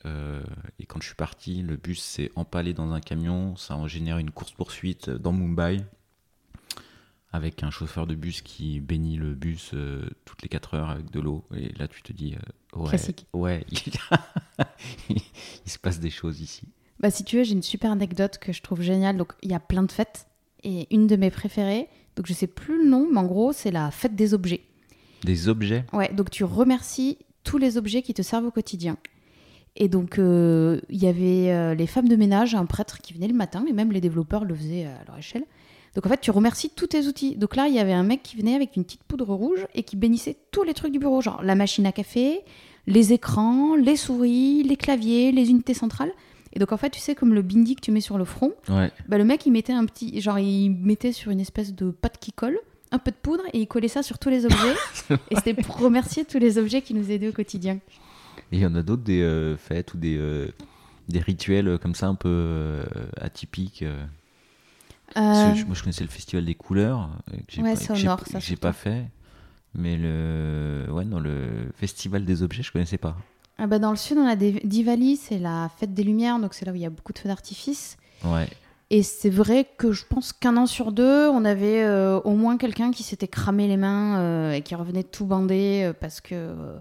Euh, et quand je suis parti, le bus s'est empalé dans un camion. Ça a généré une course poursuite dans Mumbai avec un chauffeur de bus qui bénit le bus euh, toutes les 4 heures avec de l'eau. Et là, tu te dis, euh, ouais, Classique. ouais, il, il se passe des choses ici. Bah, si tu veux, j'ai une super anecdote que je trouve géniale. Donc, il y a plein de fêtes. Et une de mes préférées, donc je sais plus le nom, mais en gros, c'est la fête des objets. Des objets? Ouais, donc tu remercies tous les objets qui te servent au quotidien. Et donc, euh, il y avait euh, les femmes de ménage, un prêtre qui venait le matin, et même les développeurs le faisaient à leur échelle. Donc, en fait, tu remercies tous tes outils. Donc là, il y avait un mec qui venait avec une petite poudre rouge et qui bénissait tous les trucs du bureau, genre la machine à café, les écrans, les souris, les claviers, les unités centrales. Et donc, en fait, tu sais, comme le bindi que tu mets sur le front, Ouais. bah, le mec, il mettait un petit. Genre, il mettait sur une espèce de pâte qui colle un peu de poudre et il collait ça sur tous les objets. et c'était pour remercier tous les objets qui nous aidaient au quotidien. Et il y en a d'autres, des euh, fêtes ou des, euh, des rituels euh, comme ça un peu euh, atypiques. euh. Parce que Euh, je- moi, je connaissais le festival des couleurs. euh, que j'ai Ouais, pas- c'est que au j'ai- nord, que ça, J'ai surtout. pas fait. Mais le, ouais, non, le festival des objets, je connaissais pas. ah bah, dans le sud, on a des... Diwali, c'est la fête des Lumières, donc c'est là où il y a beaucoup de feux d'artifice. Ouais. Et c'est vrai que je pense qu'un an sur deux, on avait euh, au moins quelqu'un qui s'était cramé les mains euh, et qui revenait tout bandé euh, parce que euh,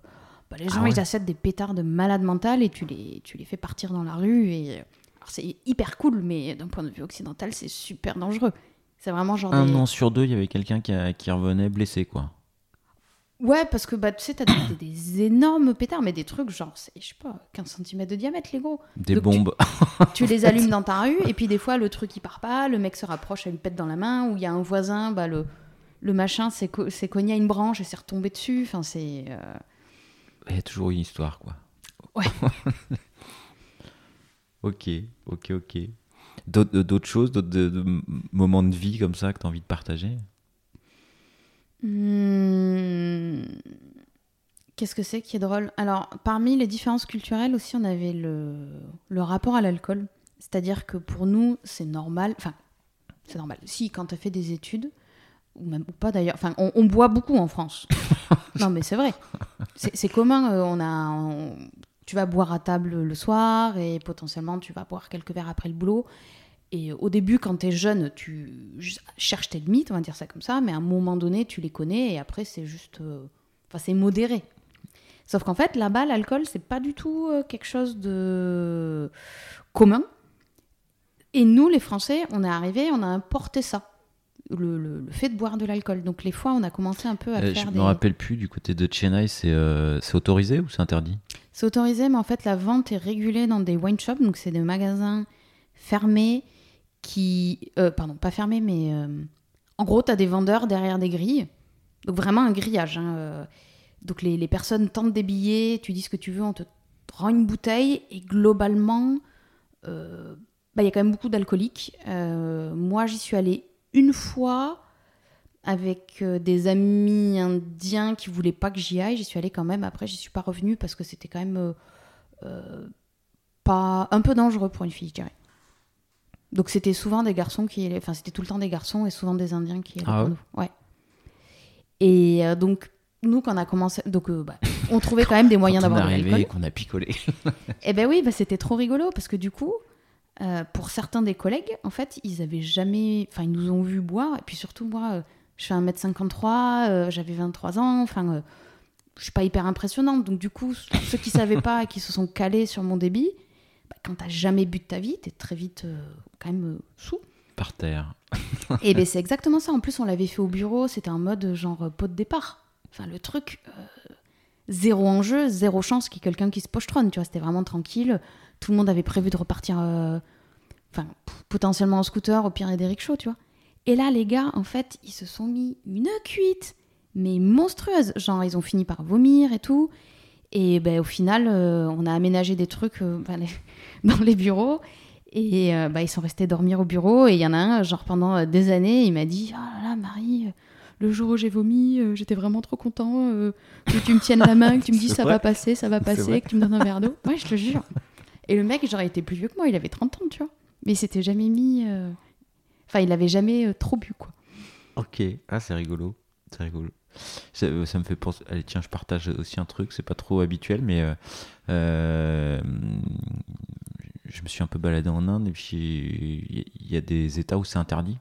bah, les Ah gens ouais. ils achètent des pétards de malade mental et tu les, tu les fais partir dans la rue. Et... C'est hyper cool, mais d'un point de vue occidental, c'est super dangereux. C'est vraiment genre. Un des- an sur deux, il y avait quelqu'un qui, a- qui revenait blessé, quoi. Ouais, parce que bah, tu sais, t'as des, des- énormes pétards, mais des trucs genre, je sais pas, 15 cm de diamètre, les gros. Des Donc tu- bombes. Tu les allumes dans ta rue, et puis des fois, le truc il part pas, le mec se rapproche, elle lui pète dans la main, ou il y a un voisin, bah, le, le machin s'est, co- s'est cogné à une branche et s'est retombé dessus. Enfin, c'est. euh, Il y a toujours une histoire, quoi. Ouais. ok, ok, ok. D'autres choses, d'autres moments de vie comme ça que tu as envie de partager? Hmm, Qu'est-ce que c'est qui est drôle? Alors, parmi les différences culturelles aussi, on avait le, le rapport à l'alcool. C'est-à-dire que pour nous, c'est normal. Enfin, c'est normal. Si, quand tu as fait des études, ou même ou pas d'ailleurs, enfin, on, on boit beaucoup en France. non, mais c'est vrai. C'est c'est commun. euh, on a, on- tu vas boire à table le soir et potentiellement tu vas boire quelques verres après le boulot. Et au début, quand tu es jeune, tu cherches tes limites, on va dire ça comme ça, mais à un moment donné, tu les connais et après, c'est juste. euh, Enfin, c'est modéré. Sauf qu'en fait, là-bas, l'alcool, c'est pas du tout euh, quelque chose de commun. Et nous, les Français, on est arrivés, on a importé ça. Le, le- le fait de boire de l'alcool. Donc, les fois, on a commencé un peu à Euh, faire Je des. me rappelle plus, du côté de Chennai, c'est euh, autorisé ou c'est interdit? C'est autorisé, mais en fait, la vente est régulée dans des wine shops, donc c'est des magasins fermés qui. euh, pardon, pas fermés, mais. en gros, tu as des vendeurs derrière des grilles. Donc, vraiment un grillage. hein. Donc, les, les personnes tentent des billets, tu dis ce que tu veux, on te rend une bouteille, et globalement, bah, il y a quand même beaucoup d'alcooliques. Euh, moi, j'y suis allée une fois avec euh, des amis indiens qui voulaient pas que j'y aille. J'y suis allée quand même. Après, j'y suis pas revenue parce que c'était quand même euh, euh, pas un peu dangereux pour une fille, je dirais. Donc c'était souvent des garçons qui, enfin c'était tout le temps des garçons et souvent des Indiens qui allaient Ah ouais nous. Ouais. Et euh, donc nous quand on a commencé, donc euh, bah, on trouvait quand même des moyens d'avoir de l'alcool. qu'on a picolé. Eh ben oui, bah, c'était trop rigolo parce que du coup, euh, pour certains des collègues, en fait, ils avaient jamais. Enfin, ils nous ont vu boire. Et puis surtout, moi, euh, je fais 1m53, euh, j'avais 23 ans. Enfin, euh, je suis pas hyper impressionnante. Donc, du coup, ceux qui savaient pas et qui se sont calés sur mon débit, bah, quand t'as jamais bu de ta vie, t'es très vite quand même sous. Par terre. Et ben c'est exactement ça. En plus, on l'avait fait au bureau. C'était un mode genre pot de départ. Enfin, le truc, zéro enjeu, zéro chance qu'il y ait quelqu'un qui se pochetronne. Tu vois, c'était vraiment tranquille. Tout le monde avait prévu de repartir, euh, enfin, potentiellement en scooter, au pire, et des rickshaws, tu vois. Et là, les gars, en fait, ils se sont mis une cuite, mais monstrueuse. Genre, ils ont fini par vomir et tout. Et ben, au final, euh, on a aménagé des trucs euh, ben, dans les bureaux. Et euh, bah, ils sont restés dormir au bureau. Et il y en a un, genre pendant des années, il m'a dit Oh là là, Marie, le jour où j'ai vomi, j'étais vraiment trop content que tu me tiennes la main, que tu me dises ça va passer, ça va passer, que tu me donnes un verre d'eau. Ouais, je te jure. Et le mec, genre, il était plus vieux que moi, il avait 30 ans, tu vois. Mais il s'était jamais mis. euh, Enfin, il avait jamais euh, trop bu, quoi. Ok, ah c'est rigolo, c'est rigolo. Ça, euh, ça me fait penser. Allez, tiens, je partage aussi un truc, c'est pas trop habituel, mais euh, je me suis un peu baladé en Inde et puis il y a des États où c'est interdit.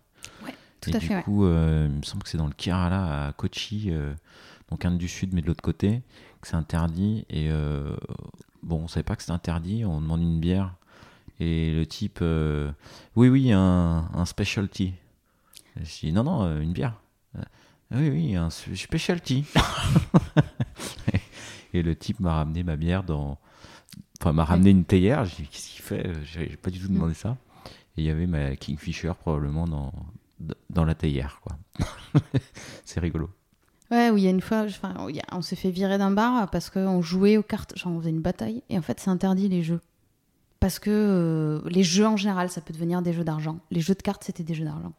Tout et à du fait, ouais. coup, il me semble que c'est dans le Kerala, à Kochi, donc Inde du Sud, mais de l'autre côté, que c'est interdit. Et bon, on savait pas que c'était interdit, on demande une bière. Et le type, euh, oui, oui, un, un specialty. Non, non, euh, une bière. Euh, oui, oui, un spe- specialty. et le type m'a ramené ma bière dans. Enfin, m'a ramené une théière. J'ai dit, qu'est-ce qu'il fait? J'ai pas du tout demandé ça. Et il y avait ma Kingfisher probablement dans, dans la théière, c'est rigolo. Ouais, où il y a une fois, enfin, on s'est fait virer d'un bar parce qu'on jouait aux cartes, genre on faisait une bataille, et en fait c'est interdit les jeux. Parce que euh, les jeux en général, ça peut devenir des jeux d'argent. Les jeux de cartes, c'était des jeux d'argent.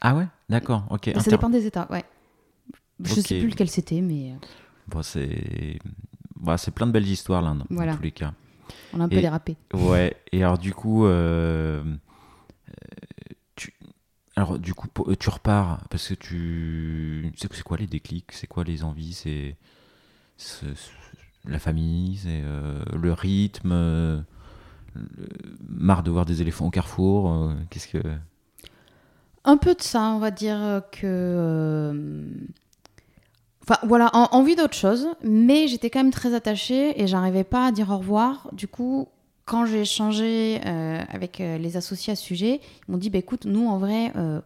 Ah ouais? D'accord, ok. Mais Ça dépend des états, ouais. Je Ok. sais plus lequel c'était, mais euh, Bon, c'est bah, c'est plein de belles histoires, l'Inde, Voilà. dans tous les cas. on a un peu dérapé. Ouais, et alors du coup, euh, alors du coup, po- tu repars parce que tu, c'est quoi les déclics, c'est quoi les envies, c'est la famille, c'est euh, le rythme, euh, marre de voir des éléphants au carrefour, euh, qu'est-ce que? Un peu de ça, on va dire euh, que. euh, Enfin, voilà, en- envie d'autre chose, mais j'étais quand même très attachée et j'arrivais pas à dire au revoir. Du coup, quand j'ai échangé euh, avec euh, les associés à ce sujet, ils m'ont dit bah, écoute, nous en vrai, euh,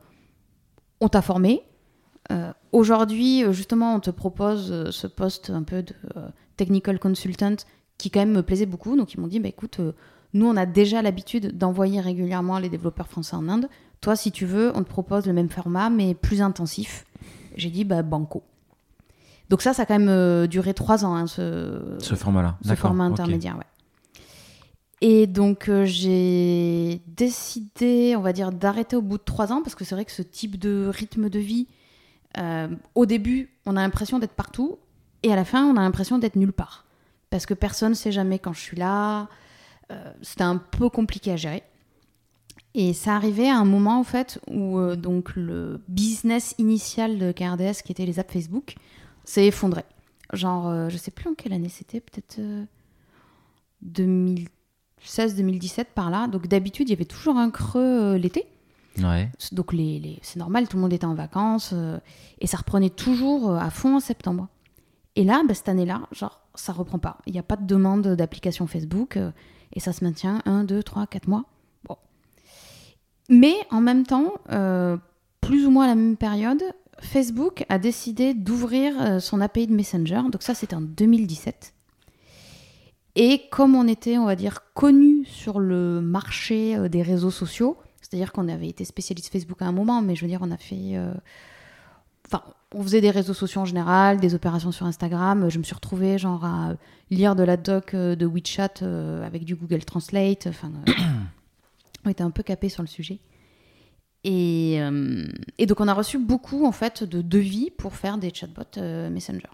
on t'a formé. Euh, Aujourd'hui, justement, on te propose ce poste un peu de technical consultant qui quand même me plaisait beaucoup. Donc ils m'ont dit, bah, écoute, nous on a déjà l'habitude d'envoyer régulièrement les développeurs français en Inde. Toi, si tu veux, on te propose le même format, mais plus intensif. J'ai dit, bah, banco. Donc ça, ça a quand même duré trois ans, hein, ce, Ce format-là. ce format intermédiaire, ouais. Et donc euh, j'ai décidé, on va dire, d'arrêter au bout de trois ans parce que c'est vrai que ce type de rythme de vie, euh, au début, on a l'impression d'être partout et à la fin, on a l'impression d'être nulle part parce que personne ne sait jamais quand je suis là. Euh, C'était un peu compliqué à gérer. Et ça arrivait à un moment en fait où donc le business initial de KRDS, qui était les apps Facebook, s'est effondré. Genre, je sais plus en quelle année c'était, peut-être euh, 2016-2017 par là. Donc d'habitude, il y avait toujours un creux euh, l'été. Ouais. Donc les, les- c'est normal, tout le monde était en vacances. euh, et ça reprenait toujours euh, à fond en septembre. Et là, bah, cette année-là, genre, ça reprend pas. Il n'y a pas de demande d'application Facebook. euh, et ça se maintient 1, 2, 3, 4 mois. Bon. Mais en même temps, plus ou moins à la même période, Facebook a décidé d'ouvrir son API de Messenger. Donc ça, c'était en 2017. Et comme on était, on va dire, connu sur le marché euh, des réseaux sociaux, c'est-à-dire qu'on avait été spécialiste Facebook à un moment, mais je veux dire, on a fait... euh, Enfin, on faisait des réseaux sociaux en général, des opérations sur Instagram. Je me suis retrouvée genre à lire de la doc euh, de WeChat avec du Google Translate. Enfin, on était un peu capé sur le sujet. Et, et donc on a reçu beaucoup en fait de devis pour faire des chatbots Messenger.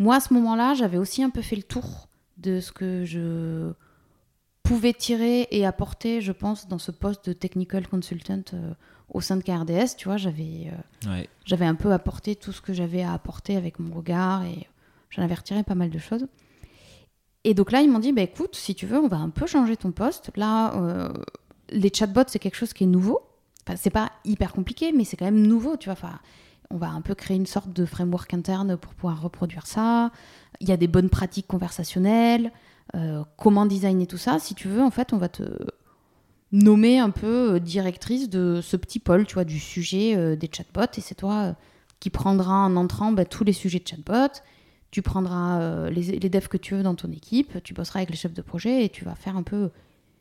Moi à ce moment-là, j'avais aussi un peu fait le tour de ce que je pouvais tirer et apporter, je pense, dans ce poste de technical consultant euh, au sein de KRDS. Tu vois, j'avais euh, Ouais. j'avais un peu apporté tout ce que j'avais à apporter avec mon regard et j'en avais retiré pas mal de choses. Et donc là, ils m'ont dit, bah, écoute, si tu veux, on va un peu changer ton poste. Là, euh, les chatbots, c'est quelque chose qui est nouveau. Enfin, c'est pas hyper compliqué, mais c'est quand même nouveau, tu vois. Enfin, on va un peu créer une sorte de framework interne pour pouvoir reproduire ça. Il y a des bonnes pratiques conversationnelles, euh, comment designer tout ça. Si tu veux, en fait, on va te nommer un peu euh, directrice de ce petit pôle, tu vois, du sujet euh, des chatbots. Et c'est toi qui prendras en entrant bah, tous les sujets de chatbot. Tu prendras les, devs que tu veux dans ton équipe, tu bosseras avec les chefs de projet et tu vas faire un peu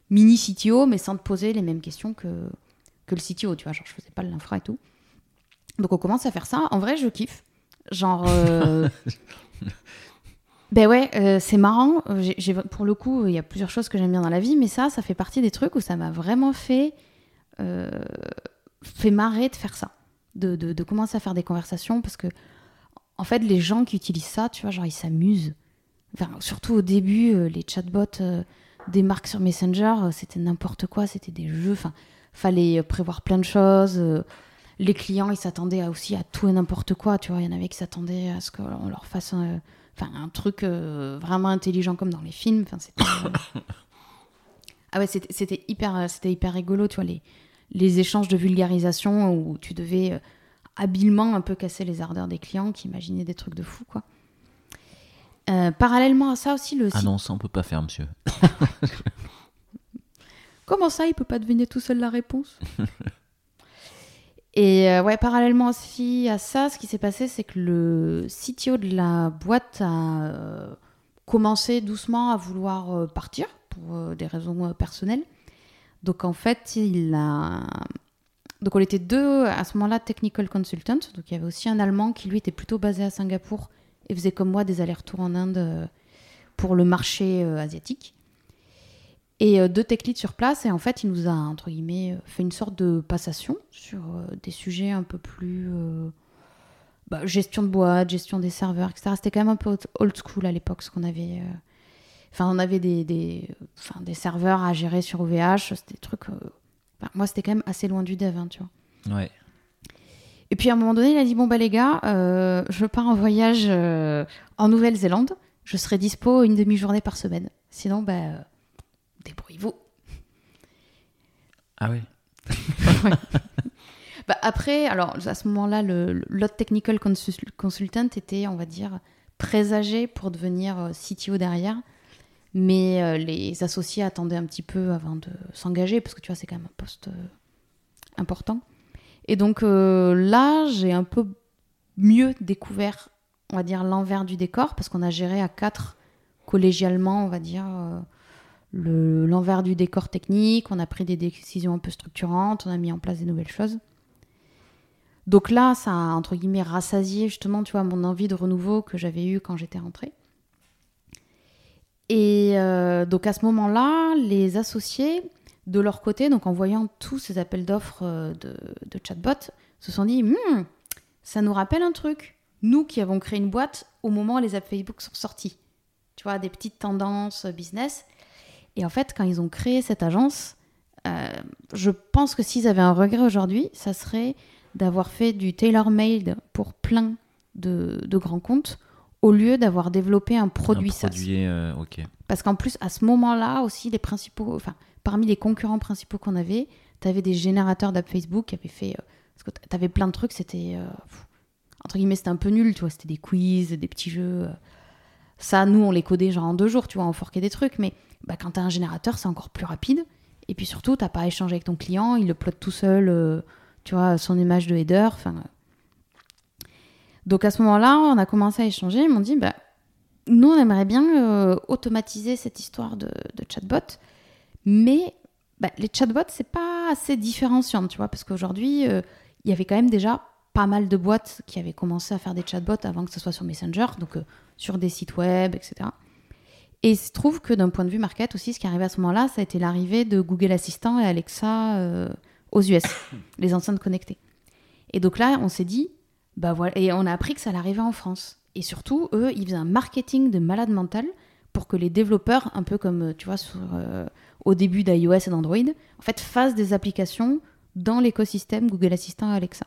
mini CTO, mais sans te poser les mêmes questions que, que le CTO, tu vois. Genre, je faisais pas de l'infra et tout. Donc, on commence à faire ça. En vrai, je kiffe. Genre. Ben ouais, euh, c'est marrant. Pour le coup, il y a plusieurs choses que j'aime bien dans la vie, mais ça, ça fait partie des trucs où ça m'a vraiment fait, euh, fait marrer de faire ça, de, de- de commencer à faire des conversations, parce que, en fait, les gens qui utilisent ça, tu vois, genre, ils s'amusent. Enfin, surtout au début, euh, les chatbots des marques sur Messenger, c'était n'importe quoi, c'était des jeux, enfin, fallait prévoir plein de choses. les clients, ils s'attendaient aussi à tout et n'importe quoi, tu vois. Il y en avait qui s'attendaient à ce qu'on leur fasse un, enfin, un truc euh, vraiment intelligent comme dans les films. Enfin, c'était, euh, ah ouais, c'était, hyper, euh, c'était hyper rigolo, tu vois, les, les échanges de vulgarisation où tu devais euh, habilement un peu casser les ardeurs des clients qui imaginaient des trucs de fou, quoi. Euh, parallèlement à ça aussi, le Ah non, ça on peut pas faire, monsieur. Comment ça, il peut pas deviner tout seul la réponse? Et euh, ouais, parallèlement aussi à ça, ce qui s'est passé, c'est que le CTO de la boîte a euh, commencé doucement à vouloir euh, partir pour des raisons personnelles. Donc en fait, il a... Donc on était deux à ce moment-là technical consultants. Donc il y avait aussi un Allemand qui lui était plutôt basé à Singapour et faisait comme moi des allers-retours en Inde pour le marché asiatique et euh, deux tech leads sur place. Et en fait, il nous a, entre guillemets, euh, fait une sorte de passation sur euh, des sujets un peu plus. euh, bah, gestion de boîte, gestion des serveurs, etc. C'était quand même un peu old school à l'époque, ce qu'on avait. euh, Enfin, on avait des, des, enfin, des serveurs à gérer sur OVH. C'était des trucs. euh, enfin, moi, c'était quand même assez loin du dev, hein, tu vois. Ouais. Et puis à un moment donné, il a dit Bon, bah les gars, je pars en voyage en Nouvelle-Zélande. Je serai dispo une demi-journée par semaine. Sinon, bah, débrouillez-vous. Ah ouais. Bah, après, alors à ce moment-là, l'autre technical consul- consultant était, on va dire, présagé pour devenir euh, CTO derrière. Mais euh, les associés attendaient un petit peu avant de s'engager, parce que tu vois, c'est quand même un poste euh, important. Et donc là, j'ai un peu mieux découvert, on va dire, l'envers du décor, parce qu'on a géré à quatre collégialement, on va dire, l'envers du décor technique, on a pris des décisions un peu structurantes, on a mis en place des nouvelles choses. Donc là, ça a, entre guillemets, rassasié justement, tu vois, mon envie de renouveau que j'avais eu quand j'étais rentrée. Et euh, donc à ce moment-là, les associés, de leur côté, donc en voyant tous ces appels d'offres euh, de, de, chatbot, se sont dit, hmm, ça nous rappelle un truc. Nous qui avons créé une boîte au moment où les apps Facebook sont sortis. Tu vois, des petites tendances business. Et en fait, quand ils ont créé cette agence, euh, je pense que s'ils avaient un regret aujourd'hui, ça serait d'avoir fait du tailor-made pour plein de, grands comptes au lieu d'avoir développé un produit, un produit euh, Parce qu'en plus, à ce moment-là aussi, les principaux, enfin, parmi les concurrents principaux qu'on avait, tu avais des générateurs d'app Facebook qui avaient fait. Euh, parce que tu avais plein de trucs, c'était. entre guillemets, c'était un peu nul, tu vois, c'était des quiz, des petits jeux. Ça, nous, on les codait genre en deux jours, tu vois, on forquait des trucs, mais bah, quand tu as un générateur, c'est encore plus rapide. Et puis surtout, tu pas à échanger avec ton client, il plotte tout seul, euh, tu vois, son image de header. Donc à ce moment-là, on a commencé à échanger. Ils m'ont dit, bah, nous, on aimerait bien euh, automatiser cette histoire de, chatbot, mais bah, les chatbots, c'est pas assez différenciant, tu vois, parce qu'aujourd'hui, euh, il y avait quand même déjà pas mal de boîtes qui avaient commencé à faire des chatbots avant que ce soit sur Messenger, donc sur des sites web, etc. Et il se trouve que d'un point de vue market aussi, ce qui est arrivé à ce moment-là, ça a été l'arrivée de Google Assistant et Alexa euh, aux US, les enceintes connectées. Et donc là, on s'est dit, bah voilà, et on a appris que ça allait arriver en France. Et surtout, eux, ils faisaient un marketing de malade mental pour que les développeurs, un peu comme euh, tu vois sur, euh, au début d'iOS et d'Android, en fait, fassent des applications dans l'écosystème Google Assistant et Alexa.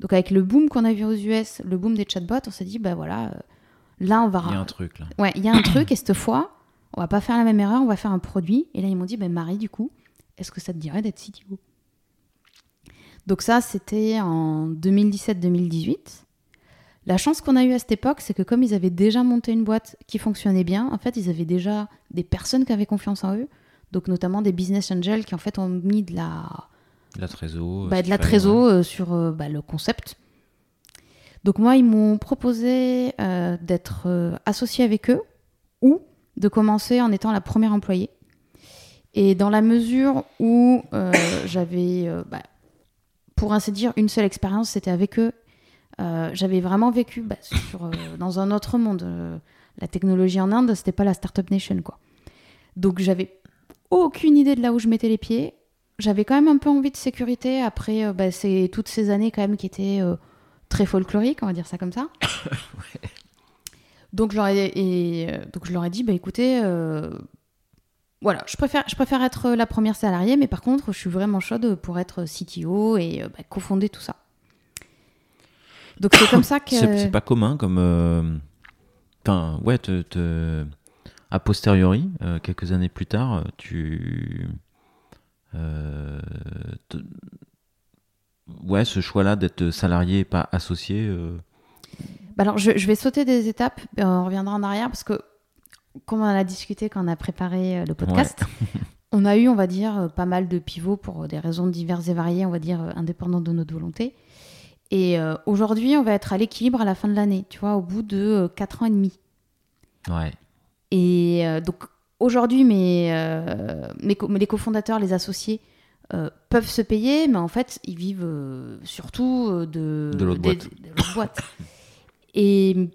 Donc avec le boom qu'on a vu aux US, le boom des chatbots, on s'est dit, bah voilà, Là, on va. Il y a un truc là. Ouais, il y a un truc et cette fois, on va pas faire la même erreur, on va faire un produit. Et là, ils m'ont dit, ben Marie, du coup, est-ce que ça te dirait d'être CTO Donc ça, c'était en 2017-2018. La chance qu'on a eue à cette époque, c'est que comme ils avaient déjà monté une boîte qui fonctionnait bien, en fait, ils avaient déjà des personnes qui avaient confiance en eux, donc notamment des business angels qui en fait ont mis de la, de la trésor, bah, de la trésor euh, sur euh, bah, le concept. Donc moi, ils m'ont proposé euh, d'être euh, associé avec eux ou de commencer en étant la première employée. Et dans la mesure où euh, j'avais, bah, pour ainsi dire, une seule expérience, c'était avec eux, j'avais vraiment vécu bah, dans un autre monde. la technologie en Inde, c'était pas la Startup Nation, quoi. Donc j'avais aucune idée de là où je mettais les pieds. J'avais quand même un peu envie de sécurité après bah, toutes ces années quand même qui étaient très folklorique, on va dire ça comme ça. Donc je leur ai, et, euh, donc je leur ai dit, bah écoutez, euh, voilà, je préfère, je préfère être la première salariée, mais par contre, je suis vraiment chaude pour être CTO et euh, bah, cofonder tout ça. Donc c'est comme ça que. C'est pas commun comme. Enfin, ouais, te, te... a posteriori, quelques années plus tard, tu. Te ouais, ce choix-là d'être salarié et pas associé euh, bah Alors, je, vais sauter des étapes, euh, on reviendra en arrière, parce que, comme on en a discuté quand on a préparé euh, le podcast, on a eu, on va dire, pas mal de pivots pour des raisons diverses et variées, on va dire, indépendantes de notre volonté. Et aujourd'hui, on va être à l'équilibre à la fin de l'année, tu vois, au bout de 4 ans et demi. Ouais. Et donc, aujourd'hui, mes, mes, les cofondateurs, les associés, euh, peuvent se payer, mais en fait, ils vivent euh, surtout euh, de, de l'autre boîte. Et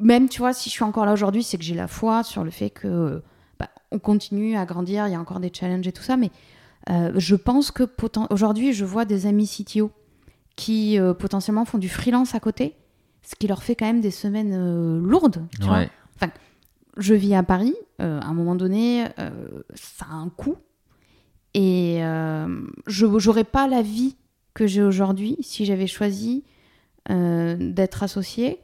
même, tu vois, si je suis encore là aujourd'hui, c'est que j'ai la foi sur le fait que bah, on continue à grandir, il y a encore des challenges et tout ça, mais je pense que aujourd'hui, je vois des amis CTO qui potentiellement font du freelance à côté, ce qui leur fait quand même des semaines lourdes. Tu vois enfin, je vis à Paris, à un moment donné, ça a un coût et euh, je n'aurais pas la vie que j'ai aujourd'hui si j'avais choisi euh, d'être associée.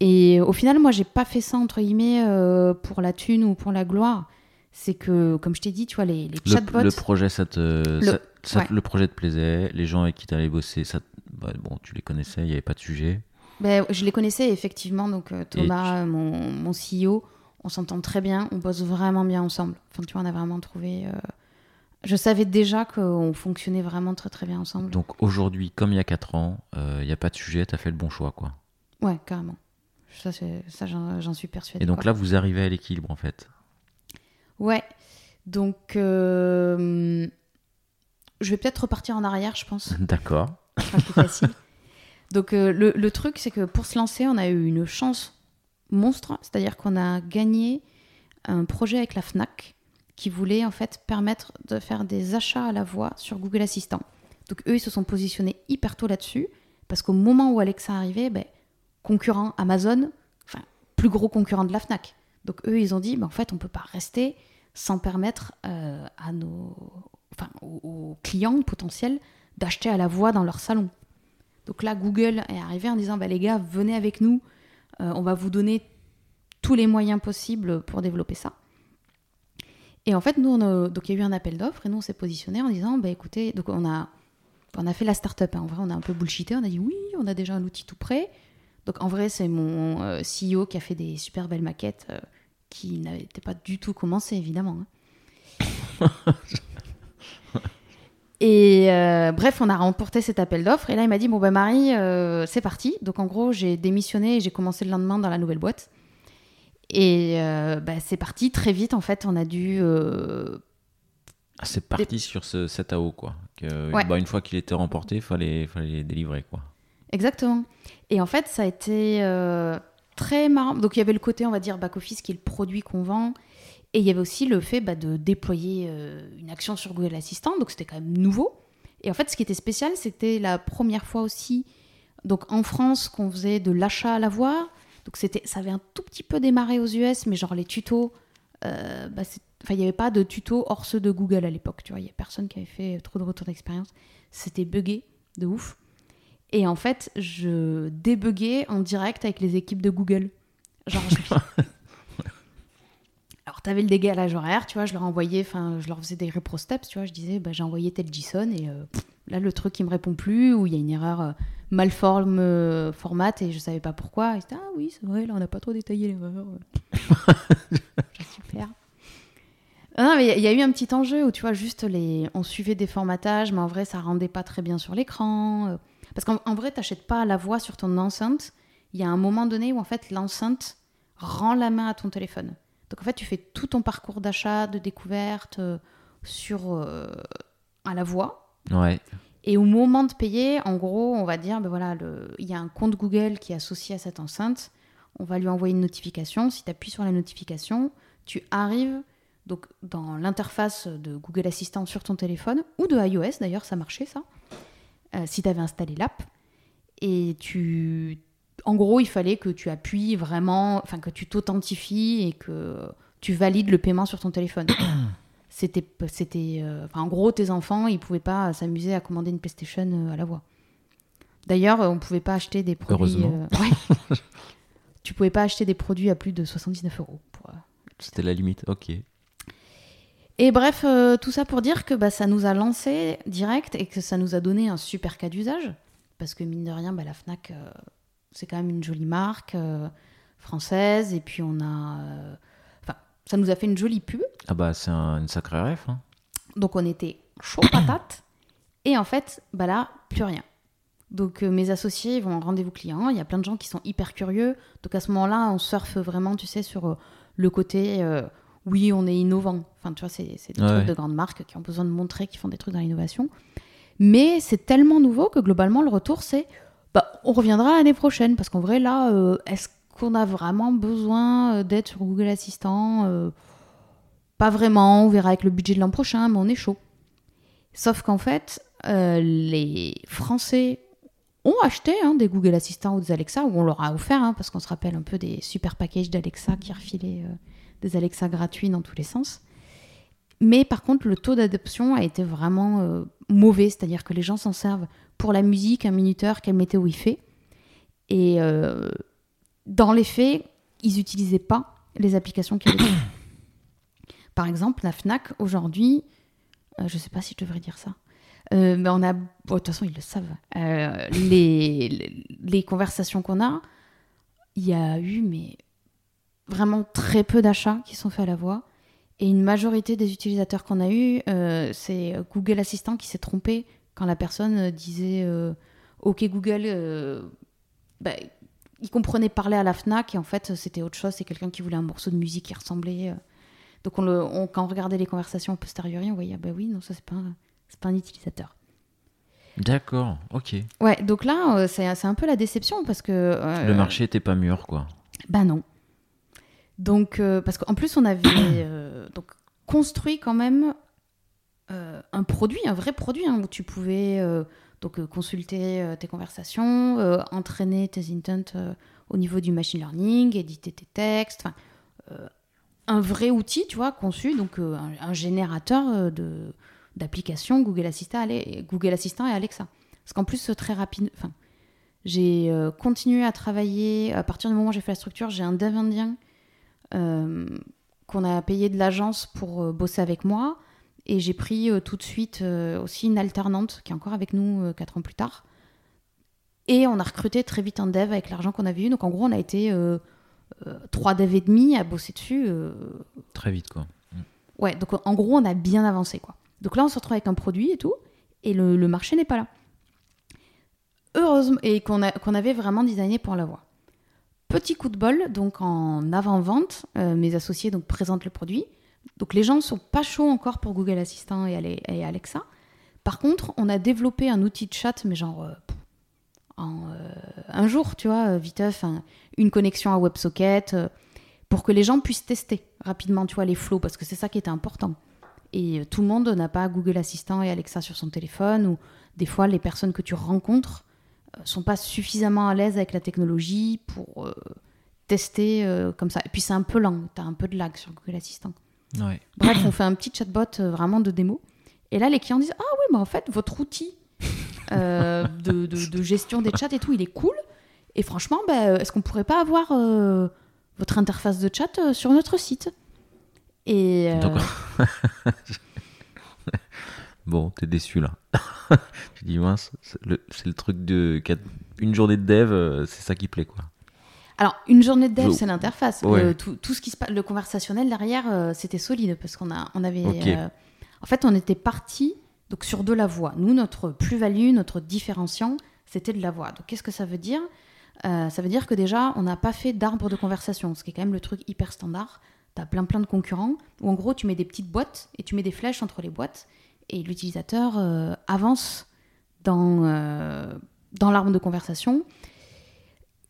Et au final, moi, j'ai pas fait ça, entre guillemets, euh, pour la thune ou pour la gloire. C'est que, comme je t'ai dit, tu vois, les, les chatbots... Le, projet, ça te, le, projet te plaisait, les gens avec qui tu allais bosser, ça, bah, bon, tu les connaissais, il n'y avait pas de sujet. Ben, je les connaissais, effectivement. Donc, Thomas, mon, mon CEO, on s'entend très bien, on bosse vraiment bien ensemble. Enfin, tu vois, on a vraiment trouvé Je savais déjà qu'on fonctionnait vraiment très très bien ensemble. Donc aujourd'hui, comme il y a 4 ans, il n'y a pas de sujet, tu as fait le bon choix, quoi. Ouais, carrément. Ça, j'en suis persuadée. Et donc quoi. là, vous arrivez à l'équilibre, en fait. Ouais. Donc, euh, je vais peut-être repartir en arrière, je pense. D'accord. Facile. Donc, euh, le, le truc, c'est que pour se lancer, on a eu une chance monstre. C'est-à-dire qu'on a gagné un projet avec la FNAC qui voulait en fait permettre de faire des achats à la voix sur Google Assistant. Donc, eux, ils se sont positionnés hyper tôt là-dessus. Parce qu'au moment où Alexa arrivait, ben, concurrent Amazon, enfin, plus gros concurrent de la FNAC. Donc, eux, ils ont dit, ben, en fait, on ne peut pas rester sans permettre euh, à nos, enfin, aux, clients potentiels d'acheter à la voix dans leur salon. Donc là, Google est arrivé en disant bah, les gars, venez avec nous, euh, on va vous donner tous les moyens possibles pour développer ça. Et en fait, nous, on a- donc il y a eu un appel d'offres et nous, on s'est positionné en disant bah, écoutez, donc on a, on a fait la start-up. hein. En vrai, on a un peu bullshité, on a dit oui, on a déjà un outil tout prêt. Donc en vrai, c'est mon euh, CEO qui a fait des super belles maquettes euh, qui n'étaient pas du tout commencées, évidemment. hein. Et euh, bref, on a remporté cet appel d'offres. Et là, il m'a dit Bon, ben Marie, c'est parti. Donc, en gros, j'ai démissionné et j'ai commencé le lendemain dans la nouvelle boîte. Et euh, bah, c'est parti très vite. En fait, on a dû. euh, Ah, c'est parti sur ce 7 AO, quoi. Que, Ouais. bah, une fois qu'il était remporté, il fallait, fallait délivrer, quoi. Exactement. Et en fait, ça a été euh, très marrant. Donc, il y avait le côté, on va dire, back-office, qui est le produit qu'on vend. Et il y avait aussi le fait bah, de déployer une action sur Google Assistant. Donc, c'était quand même nouveau. Et en fait, ce qui était spécial, c'était la première fois aussi, donc en France, qu'on faisait de l'achat à la voix. Donc, c'était, ça avait un tout petit peu démarré aux US, mais genre les tutos, euh, bah, il n'y avait pas de tutos hors ceux de Google à l'époque. Tu vois, il n'y a personne qui avait fait trop de retour d'expérience. C'était buggé de ouf. Et en fait, je débuguais en direct avec les équipes de Google. Genre, je- Alors, t'avais le décalage horaire, tu vois, je leur envoyais, enfin, je leur faisais des repro steps, tu vois, je disais, bah, j'ai envoyé tel JSON et euh, pff, là, le truc, il me répond plus, ou il y a une erreur euh, mal forme, euh, format et je savais pas pourquoi. Et ah oui, c'est vrai, là, on n'a pas trop détaillé l'erreur. Genre, Super. Ah Non, mais il y a eu un petit enjeu où, tu vois, juste les... on suivait des formatages, mais en vrai, ça rendait pas très bien sur l'écran. euh, Parce qu'en en vrai, t'achètes pas la voix sur ton enceinte. Il y a un moment donné où, en fait, l'enceinte rend la main à ton téléphone. Donc, en fait, tu fais tout ton parcours d'achat, de découverte sur, à la voix. Ouais. Et au moment de payer, en gros, on va dire, ben voilà, le- il y a un compte Google qui est associé à cette enceinte. On va lui envoyer une notification. Si tu appuies sur la notification, tu arrives donc dans l'interface de Google Assistant sur ton téléphone ou de iOS d'ailleurs, ça marchait ça. euh, si tu avais installé l'app et tu en gros, il fallait que tu appuies vraiment, enfin que tu t'authentifies et que tu valides le paiement sur ton téléphone. C'était, c'était, euh, en gros, tes enfants, ils pouvaient pas s'amuser à commander une PlayStation euh, à la voix. D'ailleurs, euh, on pouvait pas acheter des produits. Heureusement. euh, ouais. tu pouvais pas acheter des produits à plus de 79 euros. C'était la limite. Ok. Et bref, tout ça pour dire que bah, ça nous a lancé direct et que ça nous a donné un super cas d'usage. Parce que mine de rien, bah, la Fnac, c'est quand même une jolie marque française. Et puis on a. ça nous a fait une jolie pub. Ah bah, c'est un, une sacrée ref. Hein. Donc on était chaud patate. Et en fait, bah là, plus rien. Donc euh, mes associés vont en rendez-vous client. Il y a plein de gens qui sont hyper curieux. Donc à ce moment-là, on surfe vraiment, tu sais, sur euh, le côté. euh, oui, on est innovant. Enfin, tu vois, c'est c'est des Ouais. trucs de grandes marques qui ont besoin de montrer qu'ils font des trucs dans l'innovation. Mais c'est tellement nouveau que globalement, le retour, c'est bah, on reviendra l'année prochaine. Parce qu'en vrai, là, est-ce qu'on a vraiment besoin euh, d'être sur Google Assistant Euh, Pas vraiment. On verra avec le budget de l'an prochain, mais on est chaud. Sauf qu'en fait, euh, les Français ont acheté hein, des Google Assistant ou des Alexa, ou on leur a offert, hein, parce qu'on se rappelle un peu des super packages d'Alexa qui refilaient des Alexa gratuits dans tous les sens. Mais par contre, le taux d'adoption a été vraiment mauvais, c'est-à-dire que les gens s'en servent pour la musique, un minuteur, quelle il fait. Et dans les faits, ils n'utilisaient pas les applications qu'il y. Par exemple, la FNAC, aujourd'hui, euh, je ne sais pas si je devrais dire ça, euh, mais on a, de toute façon, ils le savent, Euh, les, conversations qu'on a, il y a eu, mais vraiment très peu d'achats qui sont faits à la voix. Et une majorité des utilisateurs qu'on a eu, c'est Google Assistant qui s'est trompé quand la personne disait OK Google, bah, il comprenait parler à la Fnac et en fait c'était autre chose, c'est quelqu'un qui voulait un morceau de musique qui ressemblait. euh. Donc on le, on- quand on regardait les conversations a posteriori, on voyait ah bah oui non ça c'est pas c'est pas un utilisateur. D'accord, ok. Ouais donc là euh, c'est c'est un peu la déception parce que euh, Le marché était pas mûr, quoi. Bah non. Donc, euh, parce qu'en plus, on avait euh, donc, construit quand même un produit, un vrai produit, hein, où tu pouvais donc, euh, consulter euh, tes conversations, euh, entraîner tes intents au niveau du machine learning, éditer tes textes, un vrai outil, tu vois, conçu, donc un, générateur de d'applications Google Assistant, Google Assistant et Alexa. Parce qu'en plus, très rapide, j'ai continué à travailler. À partir du moment où j'ai fait la structure, j'ai un dev indien qu'on a payé de l'agence pour bosser avec moi. Et j'ai pris euh, tout de suite euh, aussi une alternante qui est encore avec nous euh, quatre ans plus tard. Et on a recruté très vite un dev avec l'argent qu'on avait eu. Donc en gros, on a été trois devs et demi à bosser dessus. Très vite, quoi. Ouais, donc en gros, on a bien avancé, quoi. Donc là, on se retrouve avec un produit et tout, et le, le marché n'est pas là. Heureusement, et qu'on qu'on avait vraiment designé pour l'avoir. Petit coup de bol, donc en avant-vente, euh, mes associés donc, présentent le produit. Donc les gens ne sont pas chauds encore pour Google Assistant et, Ale- et Alexa. Par contre, on a développé un outil de chat, mais genre euh, en euh, un jour, tu vois, euh, viteuf, un- une connexion à WebSocket, pour que les gens puissent tester rapidement, tu vois, les flows, parce que c'est ça qui était important. Et tout le monde n'a pas Google Assistant et Alexa sur son téléphone, ou des fois, les personnes que tu rencontres sont pas suffisamment à l'aise avec la technologie pour tester comme ça. Et puis, c'est un peu lent, tu as un peu de lag sur Google Assistant. Ouais. Bref, on fait un petit chatbot euh, vraiment de démo. Et là, les clients disent Ah oui, mais en fait, votre outil euh, de, de- de gestion des chats et tout, il est cool. Et franchement, ben, est-ce qu'on pourrait pas avoir euh, votre interface de chat euh, sur notre site? Et euh. Bon, t'es déçu là. tu dis mince, c'est le, le truc de une journée de dev, euh, c'est ça qui plaît quoi. Alors, une journée de dev, c'est l'interface. Ouais. Le- tout, tout ce qui se passe, le conversationnel derrière, euh, c'était solide parce qu'on a, on avait. Euh, en fait, on était parti donc sur de la voix. Nous, notre plus-value, notre différenciant, c'était de la voix. Donc, qu'est-ce que ça veut dire? Euh, Ça veut dire que déjà, on n'a pas fait d'arbre de conversation, ce qui est quand même le truc hyper standard. Tu as plein plein de concurrents où en gros, tu mets des petites boîtes et tu mets des flèches entre les boîtes et l'utilisateur avance dans, dans l'arbre de conversation.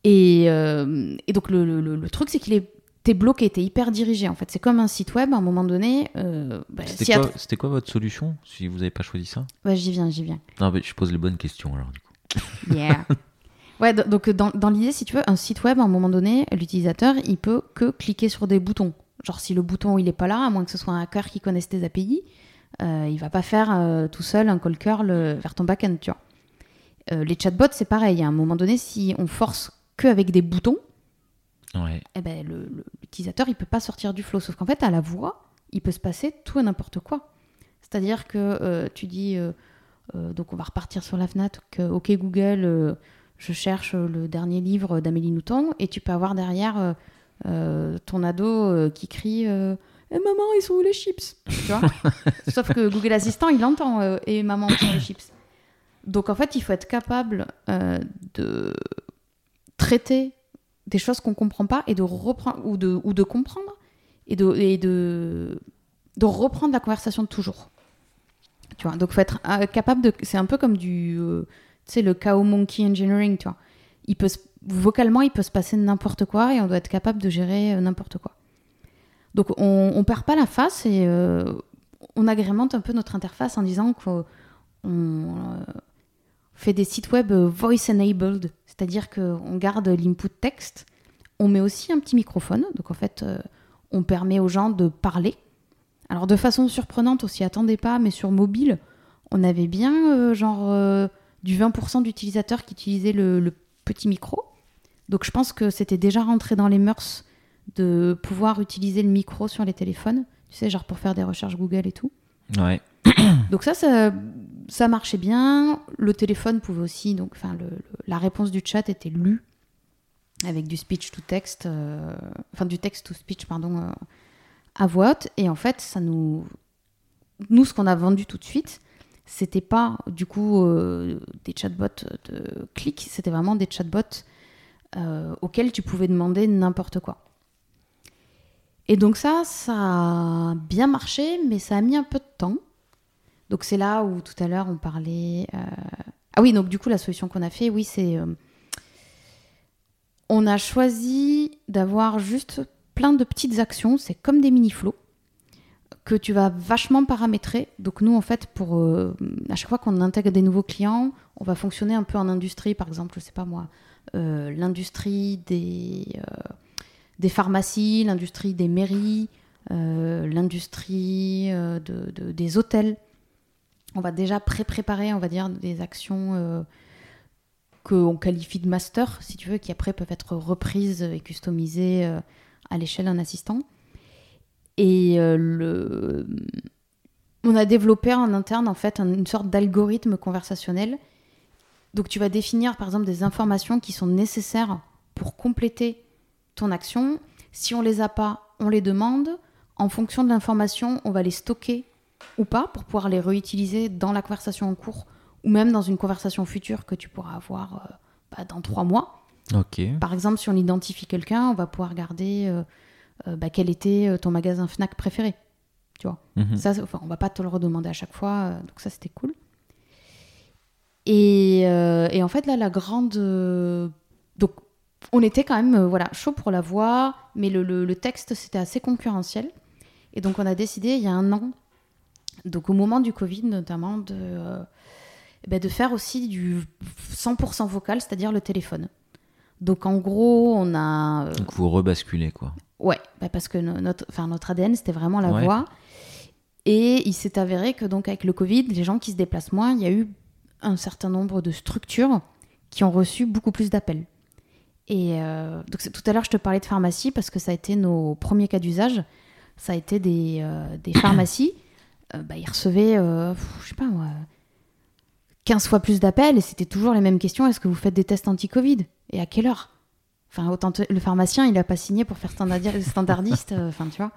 Et, euh, et donc, le, le- le- le truc, c'est qu'il est t'es bloqué, t'es hyper dirigé en fait. C'est comme un site web, à un moment donné. euh, bah, C'était a quoi, votre solution si vous n'avez pas choisi ça? Ouais, j'y viens, j'y viens. Non, mais je pose les bonnes questions alors du coup. Yeah. ouais, do- donc dans, dans l'idée, si tu veux, un site web, à un moment donné, l'utilisateur, il peut que cliquer sur des boutons. Genre, si le bouton il est pas là, à moins que ce soit un hacker qui connaisse tes API, euh, il va pas faire euh, tout seul un call curl vers ton backend, tu vois. Les chatbots, c'est pareil. À un moment donné, si on force que avec des boutons, Ouais. eh ben, l'utilisateur, il peut pas sortir du flow. Sauf qu'en fait, à la voix, il peut se passer tout et n'importe quoi. C'est-à-dire que euh, tu dis, euh, euh, donc on va repartir sur la FNAT, que, ok Google, je cherche le dernier livre d'Amélie Nothomb, et tu peux avoir derrière ton ado qui crie Eh, Maman, ils sont où les chips? Tu vois? Sauf que Google Assistant, il entend Et maman, où sont les chips? Donc en fait, il faut être capable de traiter des choses qu'on comprend pas et de reprendre ou de, ou de comprendre et de, et de, de reprendre la conversation toujours. Tu vois, donc faut être euh, capable de. C'est un peu comme du. euh, tu sais, le chaos monkey engineering, tu vois. Il peut vocalement, il peut se passer n'importe quoi et on doit être capable de gérer euh, n'importe quoi. Donc on, on perd pas la face et on agrémente un peu notre interface en disant qu'on on, fait des sites web euh, voice enabled, c'est-à-dire qu'on garde l'input texte, on met aussi un petit microphone, donc en fait euh, on permet aux gens de parler. Alors de façon surprenante, on s'y attendait pas, mais sur mobile, on avait bien euh, genre euh, du 20% d'utilisateurs qui utilisaient le, le petit micro. Donc je pense que c'était déjà rentré dans les mœurs de pouvoir utiliser le micro sur les téléphones, tu sais, genre pour faire des recherches Google et tout. Ouais. Donc ça, ça, ça marchait bien. Le téléphone pouvait aussi, donc, enfin, la réponse du chat était lue avec du speech to text, euh, enfin du text to speech, pardon, euh, à voix haute. Et en fait, ça nous. Nous, ce qu'on a vendu tout de suite, c'était pas du coup euh, des chatbots de clic, c'était vraiment des chatbots auxquels tu pouvais demander n'importe quoi. Et donc ça, ça a bien marché, mais ça a mis un peu de temps. Donc c'est là où tout à l'heure on parlait. euh, Ah oui, donc du coup la solution qu'on a fait, oui, c'est euh, on a choisi d'avoir juste plein de petites actions. C'est comme des mini flots que tu vas vachement paramétrer. Donc nous en fait, pour euh, à chaque fois qu'on intègre des nouveaux clients, on va fonctionner un peu en industrie, par exemple, je sais pas moi, l'industrie des pharmacies, l'industrie des mairies, l'industrie de- de- des hôtels. On va déjà pré-préparer, on va dire, des actions euh, qu'on qualifie de master, si tu veux, qui après peuvent être reprises et customisées euh, à l'échelle d'un assistant. Et euh, on a développé en interne, en fait, un- une sorte d'algorithme conversationnel. Donc tu vas définir, par exemple, des informations qui sont nécessaires pour compléter ton action. Si on les a pas, on les demande. En fonction de l'information, on va les stocker ou pas pour pouvoir les réutiliser dans la conversation en cours ou même dans une conversation future que tu pourras avoir euh, bah, dans trois mois. Par exemple, si on identifie quelqu'un, on va pouvoir regarder euh, euh, bah, quel était euh, ton magasin Fnac préféré. Tu vois Mhm. ça, enfin, on va pas te le redemander à chaque fois, donc ça c'était cool. Et, et en fait là, la grande, donc on était quand même euh, voilà chaud pour la voix, mais le, le- le texte c'était assez concurrentiel. Et donc on a décidé il y a un an, donc au moment du Covid notamment, de, euh, ben, de faire aussi du 100% vocal, c'est-à-dire le téléphone. Donc en gros, on a euh, Donc vous rebasculez quoi. Ouais, bah parce que no- notre, notre ADN, c'était vraiment la Ouais. voix. Et il s'est avéré que donc avec le Covid, les gens qui se déplacent moins, il y a eu un certain nombre de structures qui ont reçu beaucoup plus d'appels. Et euh, donc tout à l'heure, je te parlais de pharmacie parce que ça a été nos premiers cas d'usage. Ça a été des, euh, des pharmacies. Euh, bah, ils recevaient, euh, je sais pas moi, 15 fois plus d'appels et c'était toujours les mêmes questions. Est-ce que vous faites des tests anti-Covid? Et à quelle heure? Enfin, autant le pharmacien, il a pas signé pour faire standardi- standardiste. euh, Enfin, tu vois.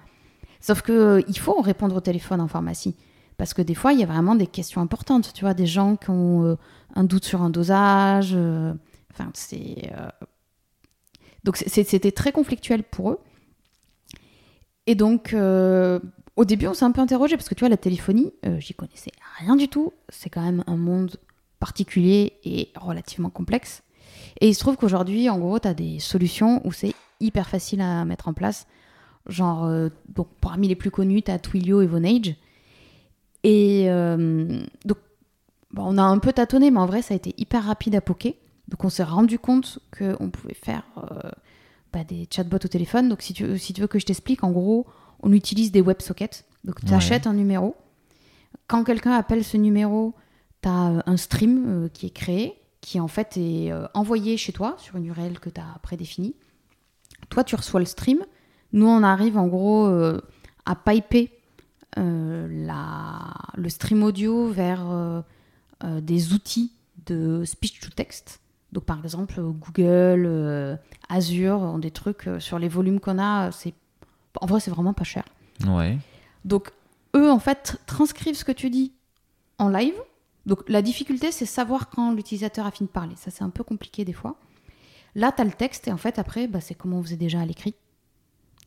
Sauf que il faut répondre au téléphone en pharmacie. Parce que des fois, il y a vraiment des questions importantes. Tu vois, des gens qui ont un doute sur un dosage. Enfin, c'est. Donc, c'était très conflictuel pour eux. Et donc, au début, on s'est un peu interrogé parce que tu vois, la téléphonie, euh, j'y connaissais rien du tout. C'est quand même un monde particulier et relativement complexe. Et il se trouve qu'aujourd'hui, en gros, tu as des solutions où c'est hyper facile à mettre en place. Genre, euh, donc, parmi les plus connus, tu as Twilio et Vonage. Et euh, donc, bon, on a un peu tâtonné, mais en vrai, ça a été hyper rapide à poker. Donc, on s'est rendu compte qu'on pouvait faire bah, des chatbots au téléphone. Donc, si tu veux que je t'explique, en gros, on utilise des WebSockets. Donc, tu Ouais. achètes un numéro. Quand quelqu'un appelle ce numéro, tu as un stream euh, qui est créé, qui en fait est euh, envoyé chez toi sur une URL que tu as prédéfinie. Toi, tu reçois le stream. Nous, on arrive en gros euh, à piper euh, la, le stream audio vers euh, euh, des outils de speech to text. Donc, par exemple, euh, Google, euh, Azure ont des trucs euh, sur les volumes qu'on a. C'est en vrai, c'est vraiment pas cher. Ouais. Donc, eux, en fait, transcrivent ce que tu dis en live. Donc, la difficulté, c'est savoir quand l'utilisateur a fini de parler. Ça, c'est un peu compliqué des fois. Là, tu as le texte et en fait, après, bah, c'est comme on faisait déjà à l'écrit.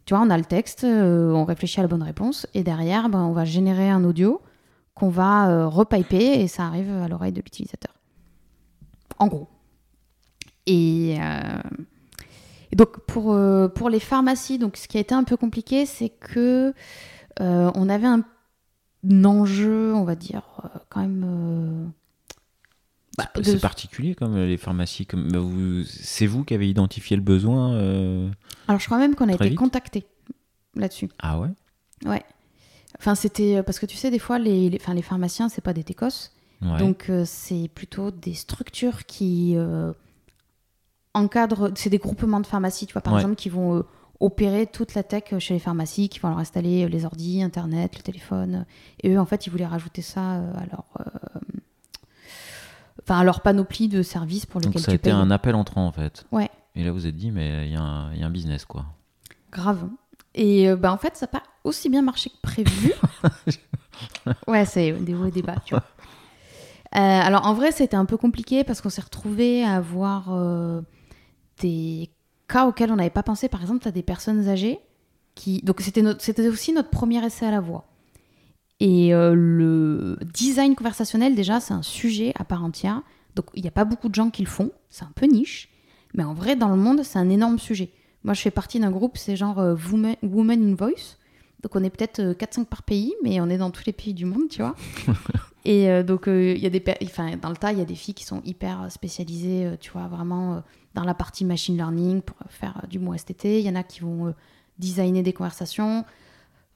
Tu vois, on a le texte, euh, on réfléchit à la bonne réponse et derrière, bah, on va générer un audio qu'on va euh, repiper et ça arrive à l'oreille de l'utilisateur. En gros. Et, euh, et donc, pour, euh, pour les pharmacies, donc, ce qui a été un peu compliqué, c'est que euh, on avait un, enjeu, on va dire, euh, quand même. bah, C'est- de- particulier comme les pharmacies. Comme, bah, vous- c'est vous qui avez identifié le besoin euh, Alors, je crois même qu'on a été contacté là-dessus. Ah ouais? Ouais. Enfin, c'était. Parce que tu sais, des fois, les, les, enfin, les pharmaciens, c'est pas des técos. Ouais. Donc, euh, c'est plutôt des structures qui euh, encadrent. C'est des groupements de pharmacies, tu vois, par Ouais. exemple, qui vont euh, opérer toute la tech euh, chez les pharmacies, qui vont leur installer euh, les ordis, Internet, le téléphone. Et eux, en fait, ils voulaient rajouter ça à leur. Enfin, à leur panoplie de services pour Donc lesquels ça a été payes. un appel entrant en fait. Ouais. Et là vous êtes dit mais il y, a un- il y a un business quoi. Grave. Et bah, en fait, ça n'a pas aussi bien marché que prévu. ouais, c'est des hauts et des bas, tu vois. Euh, alors en vrai, c'était un peu compliqué parce qu'on s'est retrouvé à avoir euh, des cas auxquels on n'avait pas pensé. Par exemple, tu as des personnes âgées qui. Donc c'était, aussi notre premier essai à la voix. Et euh, le design conversationnel, déjà, c'est un sujet à part entière. Donc il n'y a pas beaucoup de gens qui le font. C'est un peu niche. Mais en vrai, dans le monde, c'est un énorme sujet. Moi, je fais partie d'un groupe, c'est genre Women, Women in Voice. Donc on est peut-être 4-5 par pays, mais on est dans tous les pays du monde, tu vois. Et euh, donc, euh, y a des, enfin, dans le tas, il y a des filles qui sont hyper spécialisées, euh, tu vois, vraiment dans la partie machine learning pour faire du mot STT. Il y en a qui vont designer des conversations.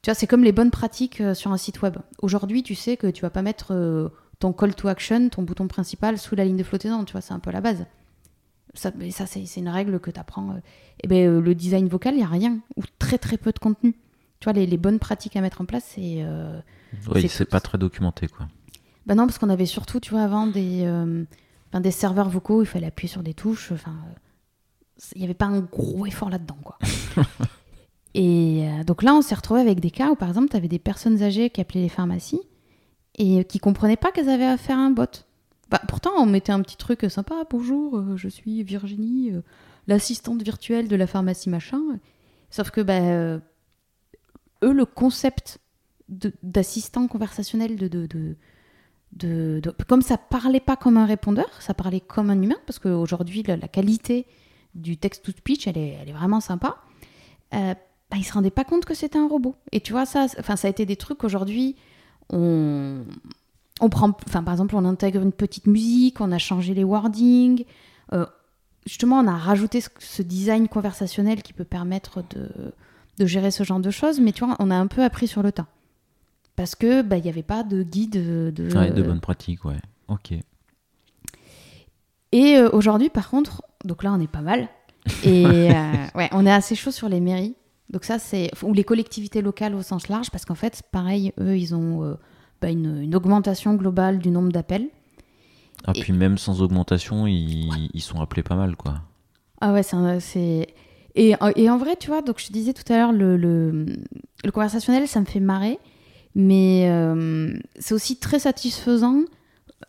Tu vois, c'est comme les bonnes pratiques sur un site web. Aujourd'hui, tu sais que tu vas pas mettre ton call to action, ton bouton principal, sous la ligne de flottaison. Tu vois, c'est un peu la base. Ça, mais ça c'est une règle que tu apprends. Et eh ben, le design vocal, il n'y a rien, ou très très peu de contenu. Tu vois, les, les bonnes pratiques à mettre en place, c'est. oui, c'est pas très documenté, quoi. Bah non, parce qu'on avait surtout, tu vois, avant des, euh, des serveurs vocaux, il fallait appuyer sur des touches. Enfin, il n'y avait pas un gros effort là-dedans, quoi. et euh, donc là, on s'est retrouvé avec des cas où, par exemple, tu avais des personnes âgées qui appelaient les pharmacies et qui comprenaient pas qu'elles avaient à faire un bot. Bah, pourtant, on mettait un petit truc sympa. Bonjour, euh, je suis Virginie, l'assistante virtuelle de la pharmacie machin. Sauf que, bah, eux, le concept d'assistant conversationnel, de, de de, comme ça parlait pas comme un répondeur, ça parlait comme un humain, parce qu'aujourd'hui, la, la, qualité du text-to-speech, elle est, vraiment sympa. Euh, bah, ils se rendaient pas compte que c'était un robot. Et tu vois, ça, ça a été des trucs aujourd'hui, on, prend, enfin, par exemple, on intègre une petite musique, on a changé les wordings, euh, justement, on a rajouté ce, design conversationnel qui peut permettre de, de gérer ce genre de choses, mais tu vois, on a un peu appris sur le tas parce que bah, il n'y avait pas de guide de, de bonnes pratiques, ouais. Ok. Et euh, aujourd'hui, par contre, donc là, on est pas mal. Et euh, ouais, on est assez chaud sur les mairies. Donc ça, c'est ou les collectivités locales au sens large, parce qu'en fait, pareil, eux, ils ont euh, bah, une, augmentation globale du nombre d'appels. Ah, puis même sans augmentation, ils, ils, sont appelés pas mal, quoi. Ah ouais, c'est... Et, et, en vrai, tu vois, donc je disais tout à l'heure, le, le, le, conversationnel, ça me fait marrer. Mais euh, c'est aussi très satisfaisant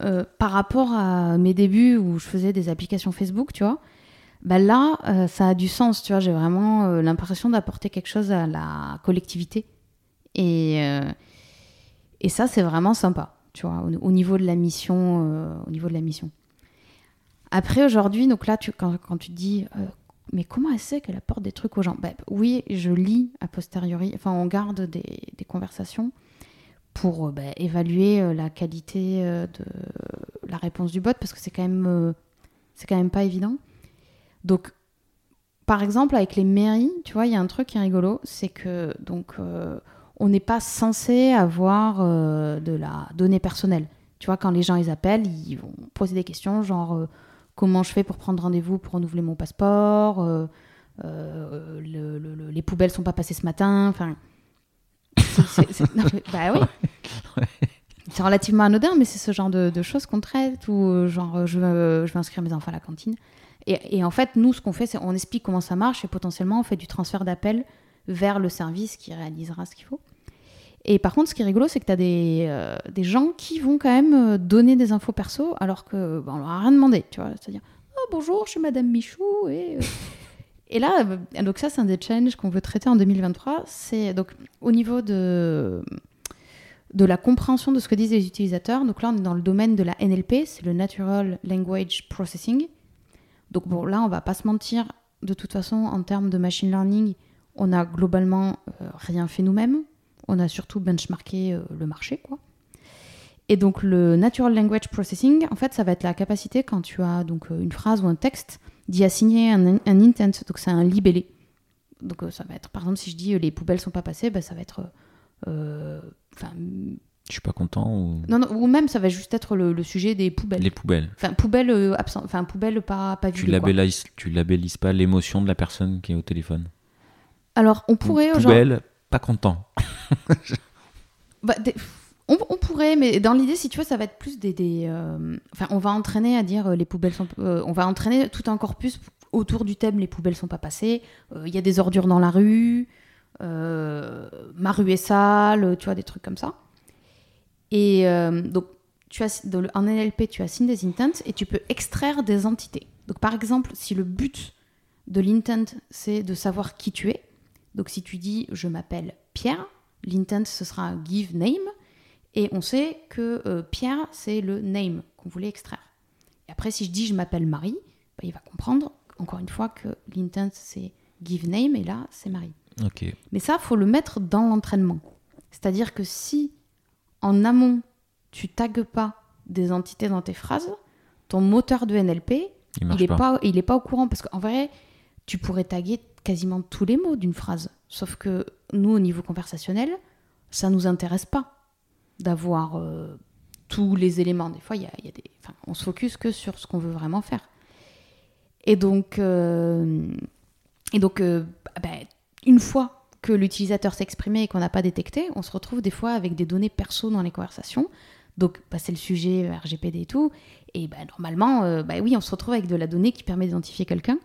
euh, par rapport à mes débuts où je faisais des applications Facebook, tu vois. Bah là, euh, ça a du sens, tu vois. J'ai vraiment l'impression d'apporter quelque chose à la collectivité. Et, et ça, c'est vraiment sympa, tu vois, au, niveau de la mission. au niveau de la mission. Après, aujourd'hui, donc là, quand, tu dis mais comment elle sait qu'elle apporte des trucs aux gens? Bah, Oui, je lis a posteriori, enfin on garde des, des conversations pour euh, bah, évaluer euh, la qualité euh, de la réponse du bot parce que c'est quand même c'est quand même pas évident. Donc par exemple avec les mairies, tu vois, il y a un truc qui est rigolo, c'est que donc on n'est pas censé avoir de la donnée personnelle. Tu vois, quand les gens ils appellent, ils vont poser des questions genre comment je fais pour prendre rendez-vous pour renouveler mon passeport, les poubelles sont pas passées ce matin, enfin bah oui. C'est relativement anodin, mais c'est ce genre de, choses qu'on traite, ou euh, genre euh, je veux, je veux inscrire mes enfants à la cantine. Et, en fait, nous, ce qu'on fait, c'est on explique comment ça marche et potentiellement on fait du transfert d'appel vers le service qui réalisera ce qu'il faut. Et par contre, ce qui est rigolo, c'est que tu as des, euh, des, gens qui vont quand même donner des infos perso alors que bah, leur a rien demandé, tu vois. C'est-à-dire, oh, bonjour, je suis Madame Michou et et là, euh, donc ça, c'est un des challenges qu'on veut traiter en 2023. C'est donc au niveau de, de la compréhension de ce que disent les utilisateurs. Donc là, on est dans le domaine de la NLP, c'est le Natural Language Processing. Donc bon, là, on va pas se mentir. De toute façon, en termes de machine learning, on a globalement euh, rien fait nous-mêmes. On a surtout benchmarké euh, le marché, quoi. Et donc le Natural Language Processing, en fait, ça va être la capacité quand tu as donc une phrase ou un texte d'y assigner un, un, intent, donc c'est un libellé. Donc euh, ça va être, par exemple, si je dis euh, les poubelles sont pas passées, bah, ça va être. Euh, enfin. je suis pas content ou... Non, non, ou même ça va juste être le, sujet des poubelles. Les poubelles. Enfin, poubelles absent, enfin poubelles pas pas tu labellises, tu labellises pas l'émotion de la personne qui est au téléphone. Alors on pourrait poubelle, pas content. bah, on, pourrait, mais dans l'idée, si tu veux, ça va être plus des. Euh, enfin, on va entraîner à dire euh, les poubelles sont. Euh, on va entraîner tout un corpus autour du thème les poubelles sont pas passées. Il y a des ordures dans la rue. ma rue est sale, tu vois, des trucs comme ça. Et donc, tu as, en NLP, tu assignes des intents et tu peux extraire des entités. Donc, par exemple, si le but de l'intent, c'est de savoir qui tu es, donc si tu dis je m'appelle Pierre, l'intent, ce sera give name, et on sait que euh, Pierre, c'est le name qu'on voulait extraire. Et après, si je dis je m'appelle Marie, bah, il va comprendre, encore une fois, que l'intent, c'est give name, et là, c'est Marie. Mais ça, faut le mettre dans l'entraînement. C'est-à-dire que si en amont, tu tagues pas des entités dans tes phrases, ton moteur de NLP, il n'est pas. il est pas au courant. Parce qu'en vrai, tu pourrais taguer quasiment tous les mots d'une phrase. Sauf que nous, au niveau conversationnel, ça nous intéresse pas d'avoir euh, tous les éléments. Des fois, il y a, des, on se focus que sur ce qu'on veut vraiment faire. Et donc, euh, et donc euh, bah, une fois que l'utilisateur exprimé et qu'on n'a pas détecté, on se retrouve des fois avec des données perso dans les conversations. Donc, bah, c'est le sujet RGPD et tout. Et bah, normalement, bah, oui, on se retrouve avec de la donnée qui permet d'identifier quelqu'un.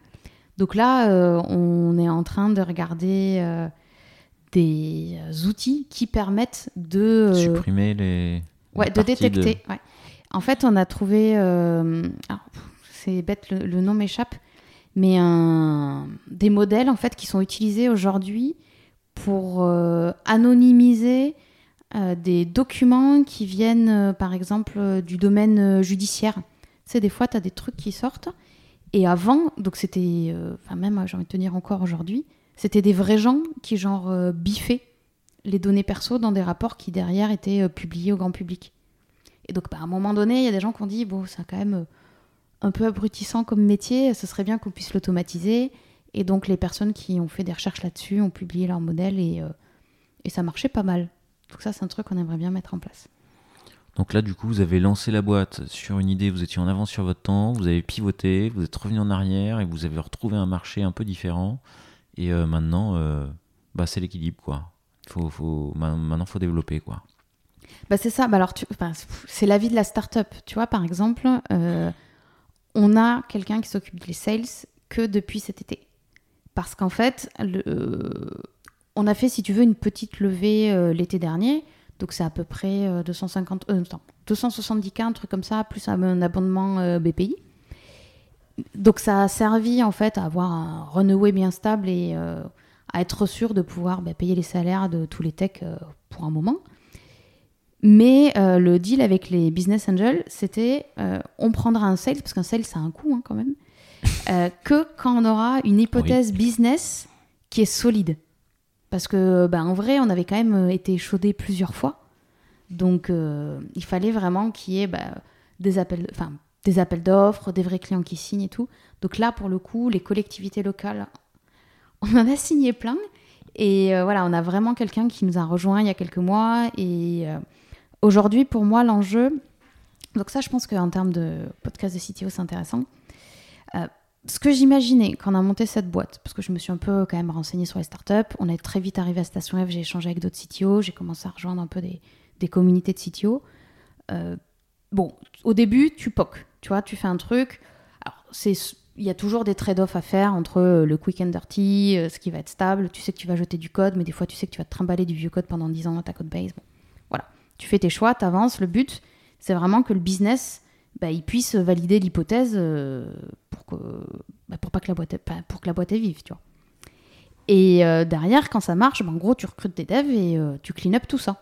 Donc là, on est en train de regarder des outils qui permettent de... Supprimer les... Ouais, de détecter. En fait, on a trouvé... c'est bête, le nom m'échappe mais un, des modèles en fait qui sont utilisés aujourd'hui pour euh, anonymiser euh, des documents qui viennent euh, par exemple du domaine judiciaire. Tu sais, des fois, tu as des trucs qui sortent. Et avant, donc c'était, enfin même j'ai envie de tenir encore aujourd'hui, c'était des vrais gens qui genre biffaient les données perso dans des rapports qui derrière étaient publiés au grand public. Et donc bah, à un moment donné, il y a des gens qui ont dit, bon, ça quand même un peu abrutissant comme métier, ce serait bien qu'on puisse l'automatiser. Et donc les personnes qui ont fait des recherches là-dessus ont publié leur modèle et, euh, et ça marchait pas mal. Donc ça, c'est un truc qu'on aimerait bien mettre en place. Donc là, du coup, vous avez lancé la boîte sur une idée, vous étiez en avance sur votre temps, vous avez pivoté, vous êtes revenu en arrière et vous avez retrouvé un marché un peu différent. Et euh, maintenant, euh, bah, c'est l'équilibre, quoi. Faut, faut, maintenant, faut développer, quoi. Bah c'est ça. Bah alors, c'est la vie de la start-up. Tu vois, par exemple, on a quelqu'un qui s'occupe des sales que depuis cet été. Parce qu'en fait, euh, on a fait, si tu veux, une petite levée euh, l'été dernier. Donc c'est à peu près 250, euh, 270 cas, un truc comme ça, plus un abonnement BPI. Donc ça a servi en fait à avoir un runaway bien stable et à être sûr de pouvoir bah, payer les salaires de tous les techs pour un moment. Mais euh, le deal avec les business angels, c'était euh, on prendra un sales, parce qu'un sales, ça a un coût hein, quand même, euh, que quand on aura une hypothèse business qui est solide. Parce que, bah, en vrai, on avait quand même été chaudé plusieurs fois. Donc, il fallait vraiment qu'il y ait bah, des appels, enfin, des appels d'offres, des vrais clients qui signent et tout. Donc là, pour le coup, les collectivités locales, on en a signé plein. Et voilà, on a vraiment quelqu'un qui nous a rejoint il y a quelques mois et Aujourd'hui, pour moi, l'enjeu, donc ça, je pense qu'en termes de podcast de CTO, c'est intéressant. Euh, ce que j'imaginais quand on a monté cette boîte, parce que je me suis un peu quand même renseignée sur les startups, on est très vite arrivé à Station F, j'ai échangé avec d'autres CTO, j'ai commencé à rejoindre un peu des, des communautés de CTO. Euh, bon, au début, tu poques, tu vois, tu fais un truc. C'est il y a toujours des trade-offs à faire entre euh, le quick and dirty, ce qui va être stable. Tu sais que tu vas jeter du code, mais des fois, tu sais que tu vas te trimballer du vieux code pendant 10 ans dans ta code base. Bon, tu fais tes choix, tu avances. Le but, c'est vraiment que le business, bah, il puisse valider l'hypothèse euh, pour, que, bah, pour, pas que la boîte, pour que la boîte est vive, tu. Et euh, derrière, quand ça marche, bah, en gros, tu recrutes des devs et euh, tu clean up tout ça.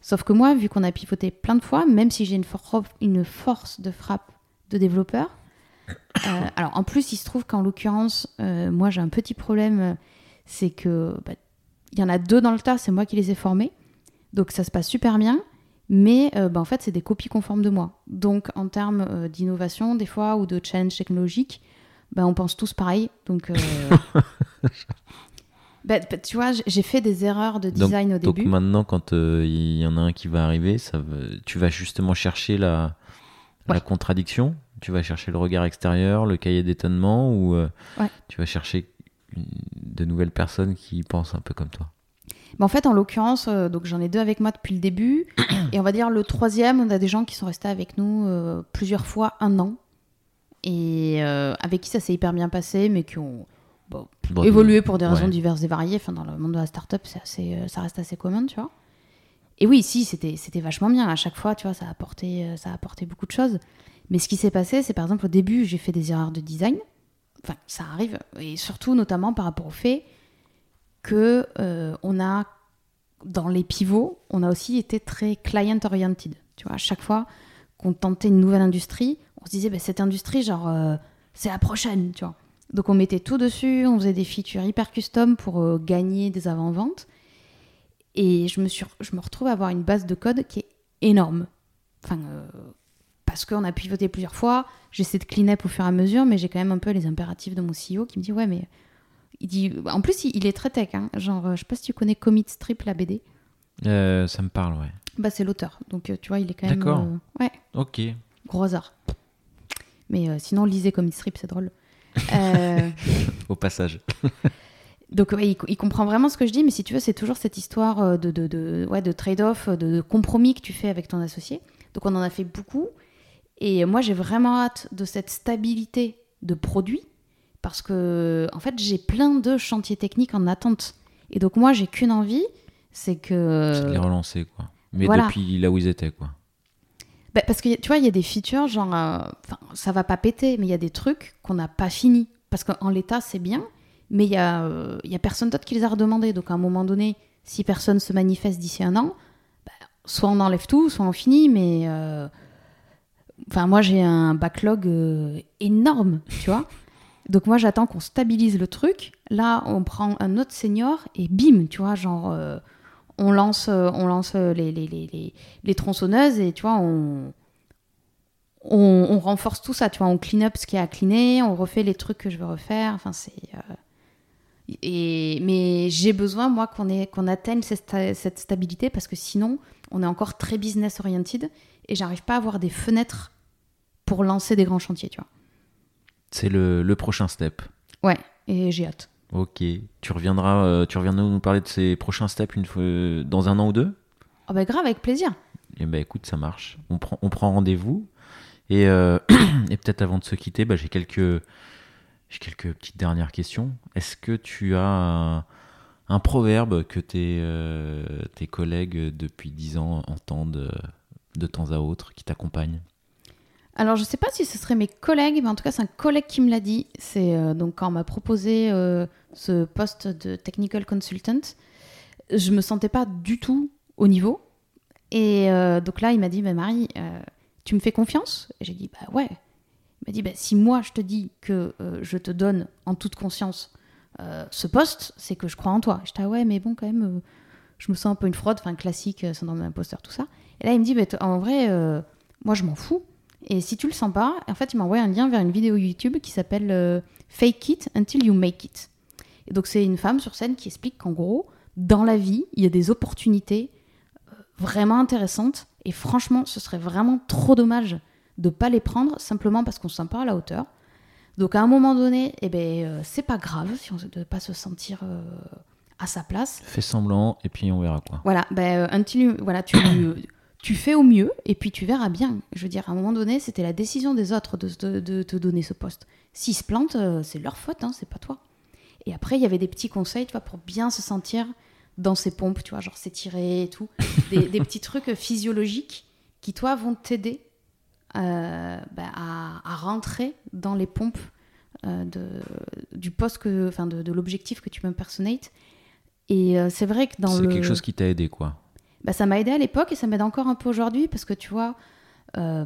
Sauf que moi, vu qu'on a pivoté plein de fois, même si j'ai une, force de frappe de développeur, alors en plus, il se trouve qu'en l'occurrence, moi j'ai un petit problème, c'est que il y en a deux dans le tas, c'est moi qui les ai formés. Donc ça se passe super bien, mais euh, bah, en fait, c'est des copies conformes de moi. Donc en termes euh, d'innovation, des fois, ou de challenge technologique, bah, on pense tous pareil. Donc. Euh, bah, tu vois, j'ai fait des erreurs de design au début. Donc maintenant, quand il y en a un qui va arriver, ça tu vas justement chercher la, la contradiction Tu vas chercher le regard extérieur, le cahier d'étonnement, ou tu vas chercher de nouvelles personnes qui pensent un peu comme toi? En fait, en l'occurrence, euh, donc j'en ai deux avec moi depuis le début. et on va dire le troisième, on a des gens qui sont restés avec nous euh, plusieurs fois un an. Et euh, avec qui ça s'est hyper bien passé, mais qui ont Bon, évoluer pour des raisons ouais. diverses et variées. Enfin, dans le monde de la start-up, c'est assez, euh, ça reste assez commun, tu vois. Et oui, si, c'était, c'était vachement bien. À chaque fois, tu vois, ça a apporté, euh, ça a apporté beaucoup de choses. Mais ce qui s'est passé, c'est par exemple au début, j'ai fait des erreurs de design. Enfin, ça arrive. Et surtout, notamment par rapport au fait que euh, a, dans les pivots, on a aussi été très client-oriented. Tu vois, à chaque fois qu'on tentait une nouvelle industrie, on se disait, bah, cette industrie, genre, euh, c'est la prochaine, tu vois. Donc on mettait tout dessus, on faisait des features hyper custom pour euh, gagner des avant-ventes. Et je me, je me retrouve à avoir une base de code qui est énorme. Enfin, parce qu'on a pivoté plusieurs fois, j'essaie de clean up au fur et à mesure, mais j'ai quand même un peu les impératifs de mon CEO qui me dit Ouais, mais. Il dit, en plus, il, il est très tech. hein. Genre, euh, je sais pas si tu connais Commit Strip, la BD. Euh, ça me parle, ouais. Bah, c'est l'auteur. Donc, euh, tu vois, il est quand même. D'accord. euh, ouais, Ok. gros hasard. Mais euh, sinon, lisez Commit Strip, c'est drôle. Au passage. Donc ouais, il, il comprend vraiment ce que je dis, mais si tu veux, c'est toujours cette histoire de, de, de, ouais, de trade-off, de, de compromis que tu fais avec ton associé. Donc on en a fait beaucoup. Et moi, j'ai vraiment hâte de cette stabilité de produit, parce que en fait, j'ai plein de chantiers techniques en attente. Et donc moi, j'ai qu'une envie, c'est que... C'est de les relancer, quoi. Mais voilà. depuis là où ils étaient, quoi. Bah, parce que tu vois, il y a des features, genre, euh, ça va pas péter, mais il y a des trucs qu'on n'a pas fini. Parce qu'en l'état, c'est bien, mais il y, a, euh, y a personne d'autre qui les a redemandés. Donc à un moment donné, si personne se manifeste d'ici un an, bah, soit on enlève tout, soit on finit, mais. euh, Enfin, moi, j'ai un backlog euh, énorme, tu vois. Donc moi, j'attends qu'on stabilise le truc. Là, on prend un autre senior et bim, tu vois, genre. euh, on lance, euh, on lance les, les, les, les, tronçonneuses et tu vois, on, on, renforce tout ça, tu vois, on clean up ce qui est à cleaner, on refait les trucs que je veux refaire. Enfin, c'est. et, mais j'ai besoin, moi, qu'on qu'on atteigne cette, cette stabilité parce que sinon, on est encore très business oriented et j'arrive pas à avoir des fenêtres pour lancer des grands chantiers, tu vois. C'est le, le prochain step. Ouais, et j'ai hâte. Ok. Tu reviendras, euh, tu reviendras nous parler de ces prochains steps une fois, dans un an ou deux? Ah bah grave, avec plaisir. Eh ben écoute, ça marche. On prend, on prend rendez-vous. Et, euh, et peut-être avant de se quitter, bah, j'ai quelques, j'ai quelques petites dernières questions. Est-ce que tu as un, un proverbe que tes, euh, tes collègues depuis 10 ans entendent de temps à autre, qui t'accompagne? Alors, je sais pas si ce serait mes collègues, mais en tout cas, c'est un collègue qui me l'a dit. C'est euh, donc quand on m'a proposé euh, ce poste de technical consultant, je me sentais pas du tout au niveau. Et euh, donc là, il m'a dit, bah, Marie, tu me fais confiance? J'ai dit, bah ouais. Il m'a dit, bah, si moi je te dis que je te donne en toute conscience ce poste, c'est que je crois en toi. J'étais, ah ouais, mais bon, quand même, je me sens un peu une fraude, enfin classique, syndrome d'imposteur, tout ça. Et là, il me dit, bah, en vrai, moi je m'en fous. Et si tu le sens pas, en fait, il m'a envoyé un lien vers une vidéo YouTube qui s'appelle euh, Fake It Until You Make It. Et donc, c'est une femme sur scène qui explique qu'en gros, dans la vie, il y a des opportunités euh, vraiment intéressantes. Et franchement, ce serait vraiment trop dommage de pas les prendre simplement parce qu'on se sent pas à la hauteur. Donc, à un moment donné, eh ben, euh, c'est pas grave si on ne pas se sentir euh, à sa place. Fais semblant et puis on verra quoi. Voilà, ben, until you- voilà, tu, tu fais au mieux et puis tu verras bien. Je veux dire, à un moment donné, c'était la décision des autres de, de- de te donner ce poste. S'ils se plantent, euh, c'est leur faute, hein, c'est pas toi. Et après, il y avait des petits conseils, tu vois, pour bien se sentir dans ses pompes, tu vois, genre s'étirer et tout. Des, des petits trucs physiologiques qui, toi, vont t'aider euh, bah, à, à rentrer dans les pompes euh, de, du poste, que, enfin, de, l'objectif que tu m'impersonates. Et euh, c'est vrai que dans C'est le... quelque chose qui t'a aidé quoi. Bah, ça m'a aidé à l'époque et ça m'aide encore un peu aujourd'hui parce que tu vois, euh,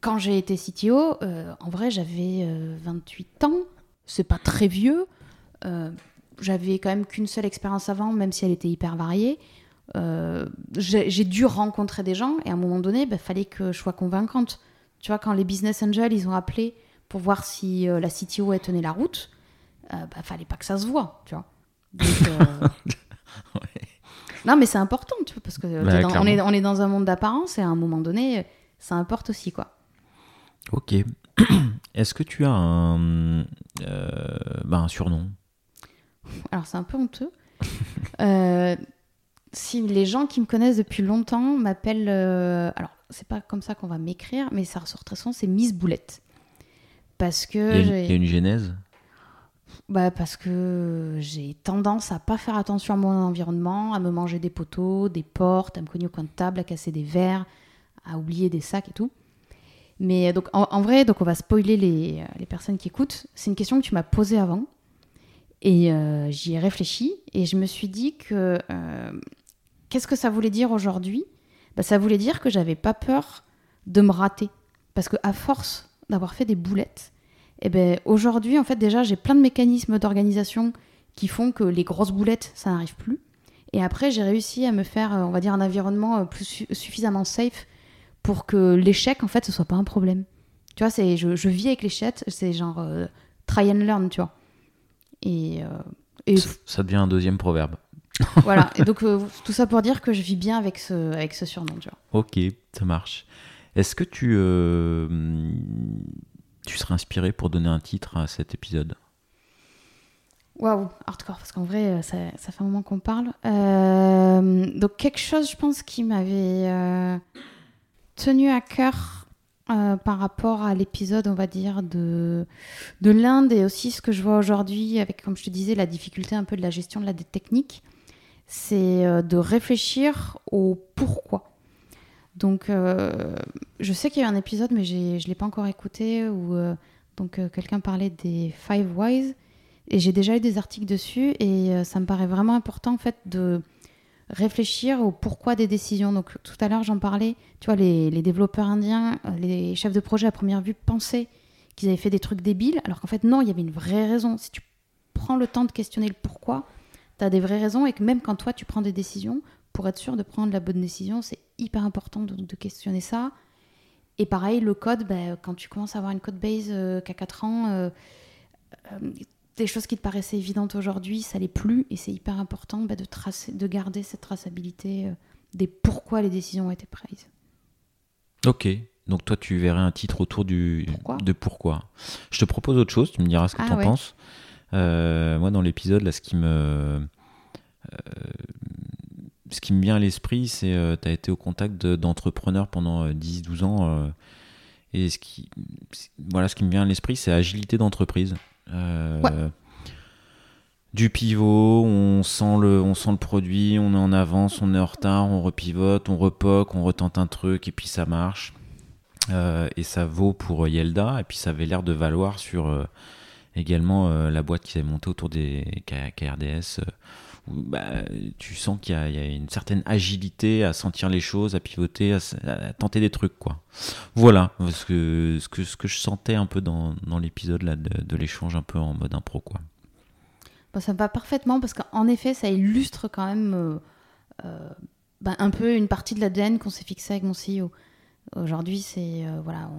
quand j'ai été CTO, euh, en vrai j'avais euh, 28 ans, c'est pas très vieux. Euh, j'avais quand même qu'une seule expérience avant, même si elle était hyper variée. Euh, j'ai dû rencontrer des gens et à un moment donné, il fallait que je sois convaincante. Tu vois, quand les business angels ils ont appelé pour voir si euh, la CTO tenait la route, euh, bah, fallait pas que ça se voit, tu vois. Donc, euh, non, mais c'est important, tu vois, parce que euh, Bah, dans- on, est, on est dans un monde d'apparence et à un moment donné, ça importe aussi, quoi. Ok. Est-ce que tu as un, euh, bah, un surnom? Alors, c'est un peu honteux. Euh, si les gens qui me connaissent depuis longtemps m'appellent. euh, alors, c'est pas comme ça qu'on va m'écrire, mais ça ressort très souvent, c'est Miss Boulette. Parce il y, que il y a une genèse? Bah parce que j'ai tendance à pas faire attention à mon environnement, à me manger des poteaux, des portes, à me cogner au coin de table, à casser des verres, à oublier des sacs et tout. Mais donc en, vrai, donc on va spoiler les, les personnes qui écoutent. C'est une question que tu m'as posée avant et euh, j'y ai réfléchi et je me suis dit que euh, qu'est-ce que ça voulait dire aujourd'hui? Bah, Ça voulait dire que j'avais pas peur de me rater parce que à force d'avoir fait des boulettes, et eh ben aujourd'hui en fait déjà j'ai plein de mécanismes d'organisation qui font que les grosses boulettes ça n'arrive plus. Et après j'ai réussi à me faire euh, on va dire un environnement plus suffisamment safe pour que l'échec en fait ce soit pas un problème. Tu vois c'est je, je, vis avec l'échec c'est genre try and learn tu vois. Et, euh, et... Ça devient un deuxième proverbe. voilà, et donc euh, tout ça pour dire que je vis bien avec ce, avec ce surnom. Tu vois. Ok, ça marche. Est-ce que tu, euh, tu serais inspiré pour donner un titre à cet épisode Waouh, hardcore, parce qu'en vrai, ça, ça, fait un moment qu'on parle. donc quelque chose, je pense, qui m'avait tenu à cœur euh, par rapport à l'épisode, on va dire, de, de l'Inde et aussi ce que je vois aujourd'hui avec, comme je te disais, la difficulté un peu de la gestion de la technique, c'est euh, de réfléchir au pourquoi. Donc, euh, je sais qu'il y a eu un épisode, mais je ne l'ai pas encore écouté, où donc, quelqu'un parlait des Five Whys, et j'ai déjà eu des articles dessus, et ça me paraît vraiment important, en fait, de réfléchir au pourquoi des décisions. Donc tout à l'heure j'en parlais, tu vois, les, développeurs indiens, euh, les chefs de projet à première vue pensaient qu'ils avaient fait des trucs débiles, alors qu'en fait non, il y avait une vraie raison. Si tu prends le temps de questionner le pourquoi, tu as des vraies raisons et que même quand toi tu prends des décisions, pour être sûr de prendre la bonne décision, c'est hyper important de, questionner ça. Et pareil, le code, bah, quand tu commences à avoir une code base euh, qu'à 4 ans, euh, des choses qui te paraissaient évidentes aujourd'hui, ça l'est plus, et c'est hyper important bah, de, tracer, de garder cette traçabilité euh, des pourquoi les décisions ont été prises. Ok, donc toi tu verrais un titre autour du de pourquoi. Je te propose autre chose, tu me diras ce que ah tu en penses. Euh, moi dans l'épisode, là, ce qui me... Euh, ce qui me vient à l'esprit, c'est que tu as été au contact d'entrepreneurs pendant 10-12 ans. et ce qui, voilà, ce qui me vient à l'esprit, c'est agilité d'entreprise. Euh, du pivot, on sent, le, on sent le produit, on est en avance, on est en retard, on repivote, on repoque, on retente un truc et puis ça marche. Euh, et ça vaut pour Yelda, et puis ça avait l'air de valoir sur euh, également la boîte qui s'est montée autour des KRDS bah, tu sens qu'il y, a une certaine agilité à sentir les choses, à pivoter, à, tenter des trucs, quoi. Voilà ce que, je sentais un peu dans, dans l'épisode là de, l'échange un peu en mode impro, quoi. Bah, ça me va parfaitement parce qu'en effet, ça illustre quand même euh, euh, bah, un peu une partie de l'ADN qu'on s'est fixé avec mon CEO. Aujourd'hui, c'est euh, voilà,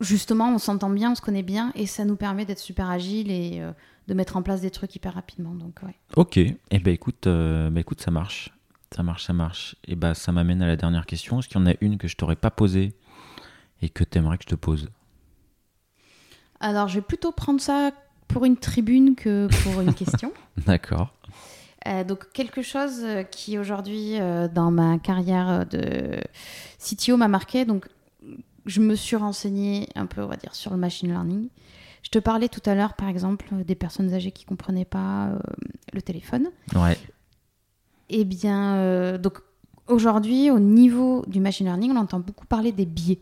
justement, on s'entend bien, on se connaît bien et ça nous permet d'être super agile et de mettre en place des trucs hyper rapidement. Donc, ouais. Ok, et eh ben écoute, euh, bah, écoute, ça marche. Ça marche, ça marche. Et bah ça m'amène à la dernière question. Est-ce qu'il y en a une que je t'aurais pas posée et que tu aimerais que je te pose? Alors, je vais plutôt prendre ça pour une tribune que pour une question. D'accord. Euh, donc quelque chose qui aujourd'hui euh, dans ma carrière de CTO m'a marqué. Donc je me suis renseignée un peu, on va dire, sur le machine learning. Je te parlais tout à l'heure, par exemple, des personnes âgées qui ne comprenaient pas euh, le téléphone. Ouais. Eh bien, euh, donc aujourd'hui, au niveau du machine learning, on entend beaucoup parler des biais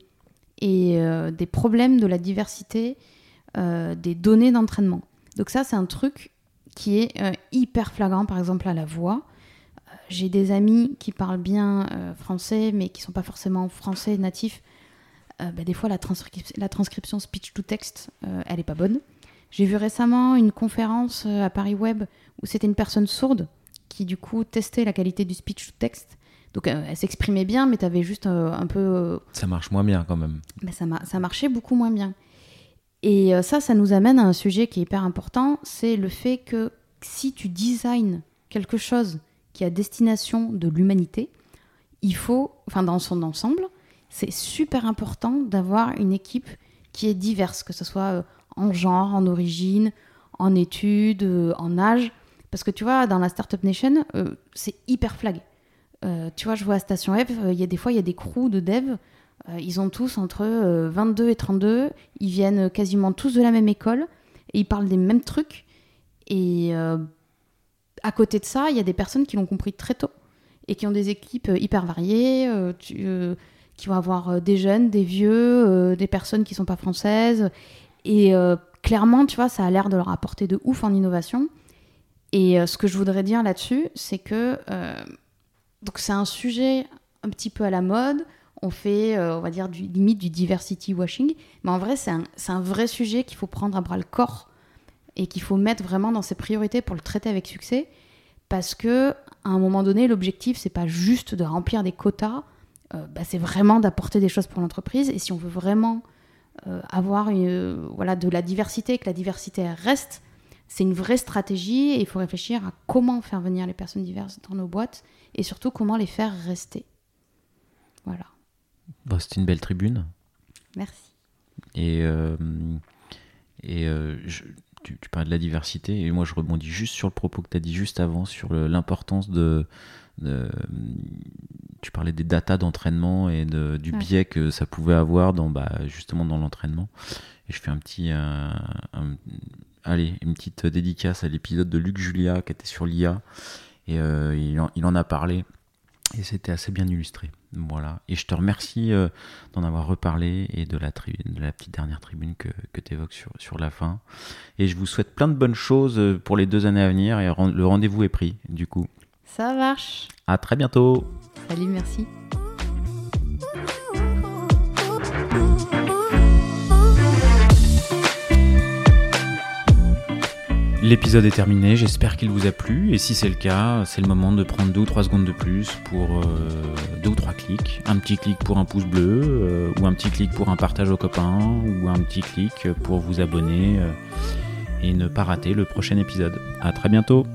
et euh, des problèmes de la diversité des données d'entraînement. Donc ça, c'est un truc qui est hyper flagrant, par exemple, à la voix. J'ai des amis qui parlent bien français, mais qui ne sont pas forcément français natifs euh, bah, des fois la, la, transcription speech to text, euh, elle est pas bonne. J'ai vu récemment une conférence euh, à Paris Web où c'était une personne sourde qui du coup testait la qualité du speech to text. Donc elle s'exprimait bien, mais tu avais juste un peu... Ça marche moins bien quand même. Mais ça, ça marchait beaucoup moins bien. Et ça, ça nous amène à un sujet qui est hyper important, c'est le fait que si tu designs quelque chose qui a destination de l'humanité, il faut, enfin dans son ensemble, c'est super important d'avoir une équipe qui est diverse, que ce soit euh, en genre, en origine, en études, euh, en âge. Parce que tu vois, dans la Startup Nation, euh, c'est hyper flag. tu vois, je vois à Station F, il y a des fois, il y a des crews de dev. ils ont tous entre 22 et 32. Ils viennent quasiment tous de la même école. et ils parlent des mêmes trucs. Et euh, à côté de ça, il y a des personnes qui l'ont compris très tôt et qui ont des équipes hyper variées, qui vont avoir des jeunes, des vieux, des personnes qui sont pas françaises. Et clairement, tu vois, ça a l'air de leur apporter de ouf en innovation. Et ce que je voudrais dire là-dessus, c'est que donc c'est un sujet un petit peu à la mode. On fait, euh, on va dire, du, limite du diversity washing. Mais en vrai, c'est un, un, vrai sujet qu'il faut prendre à bras le corps et qu'il faut mettre vraiment dans ses priorités pour le traiter avec succès. Parce que à un moment donné, l'objectif, c'est pas juste de remplir des quotas, euh, bah, c'est vraiment d'apporter des choses pour l'entreprise. Et si on veut vraiment euh, avoir une, voilà, de la diversité, que la diversité reste, c'est une vraie stratégie et il faut réfléchir à comment faire venir les personnes diverses dans nos boîtes et surtout comment les faire rester. Voilà. Bon, C'était une belle tribune. Merci. Et, euh, et euh, tu, tu, parles de la diversité, et moi je rebondis juste sur le propos que tu as dit juste avant, sur l'importance de, Tu parlais des datas d'entraînement et de, du biais que ça pouvait avoir dans, bah, justement dans l'entraînement. Et je fais un petit. allez, une petite dédicace à l'épisode de Luc Julia qui était sur l'IA. Et euh, il en, il en a parlé. Et c'était assez bien illustré. Voilà. Et je te remercie euh, d'en avoir reparlé et de la, de la petite dernière tribune que, que tu évoques sur, sur la fin. Et je vous souhaite plein de bonnes choses euh, pour les deux années à venir. Et le rendez-vous est pris, du coup. Ça marche. À très bientôt. Salut, merci. L'épisode est terminé, j'espère qu'il vous a plu et si c'est le cas, c'est le moment de prendre deux ou trois secondes de plus pour euh, deux ou trois clics. Un petit clic pour un pouce bleu euh, ou un petit clic pour un partage aux copains ou un petit clic pour vous abonner euh, et ne pas rater le prochain épisode. À très bientôt.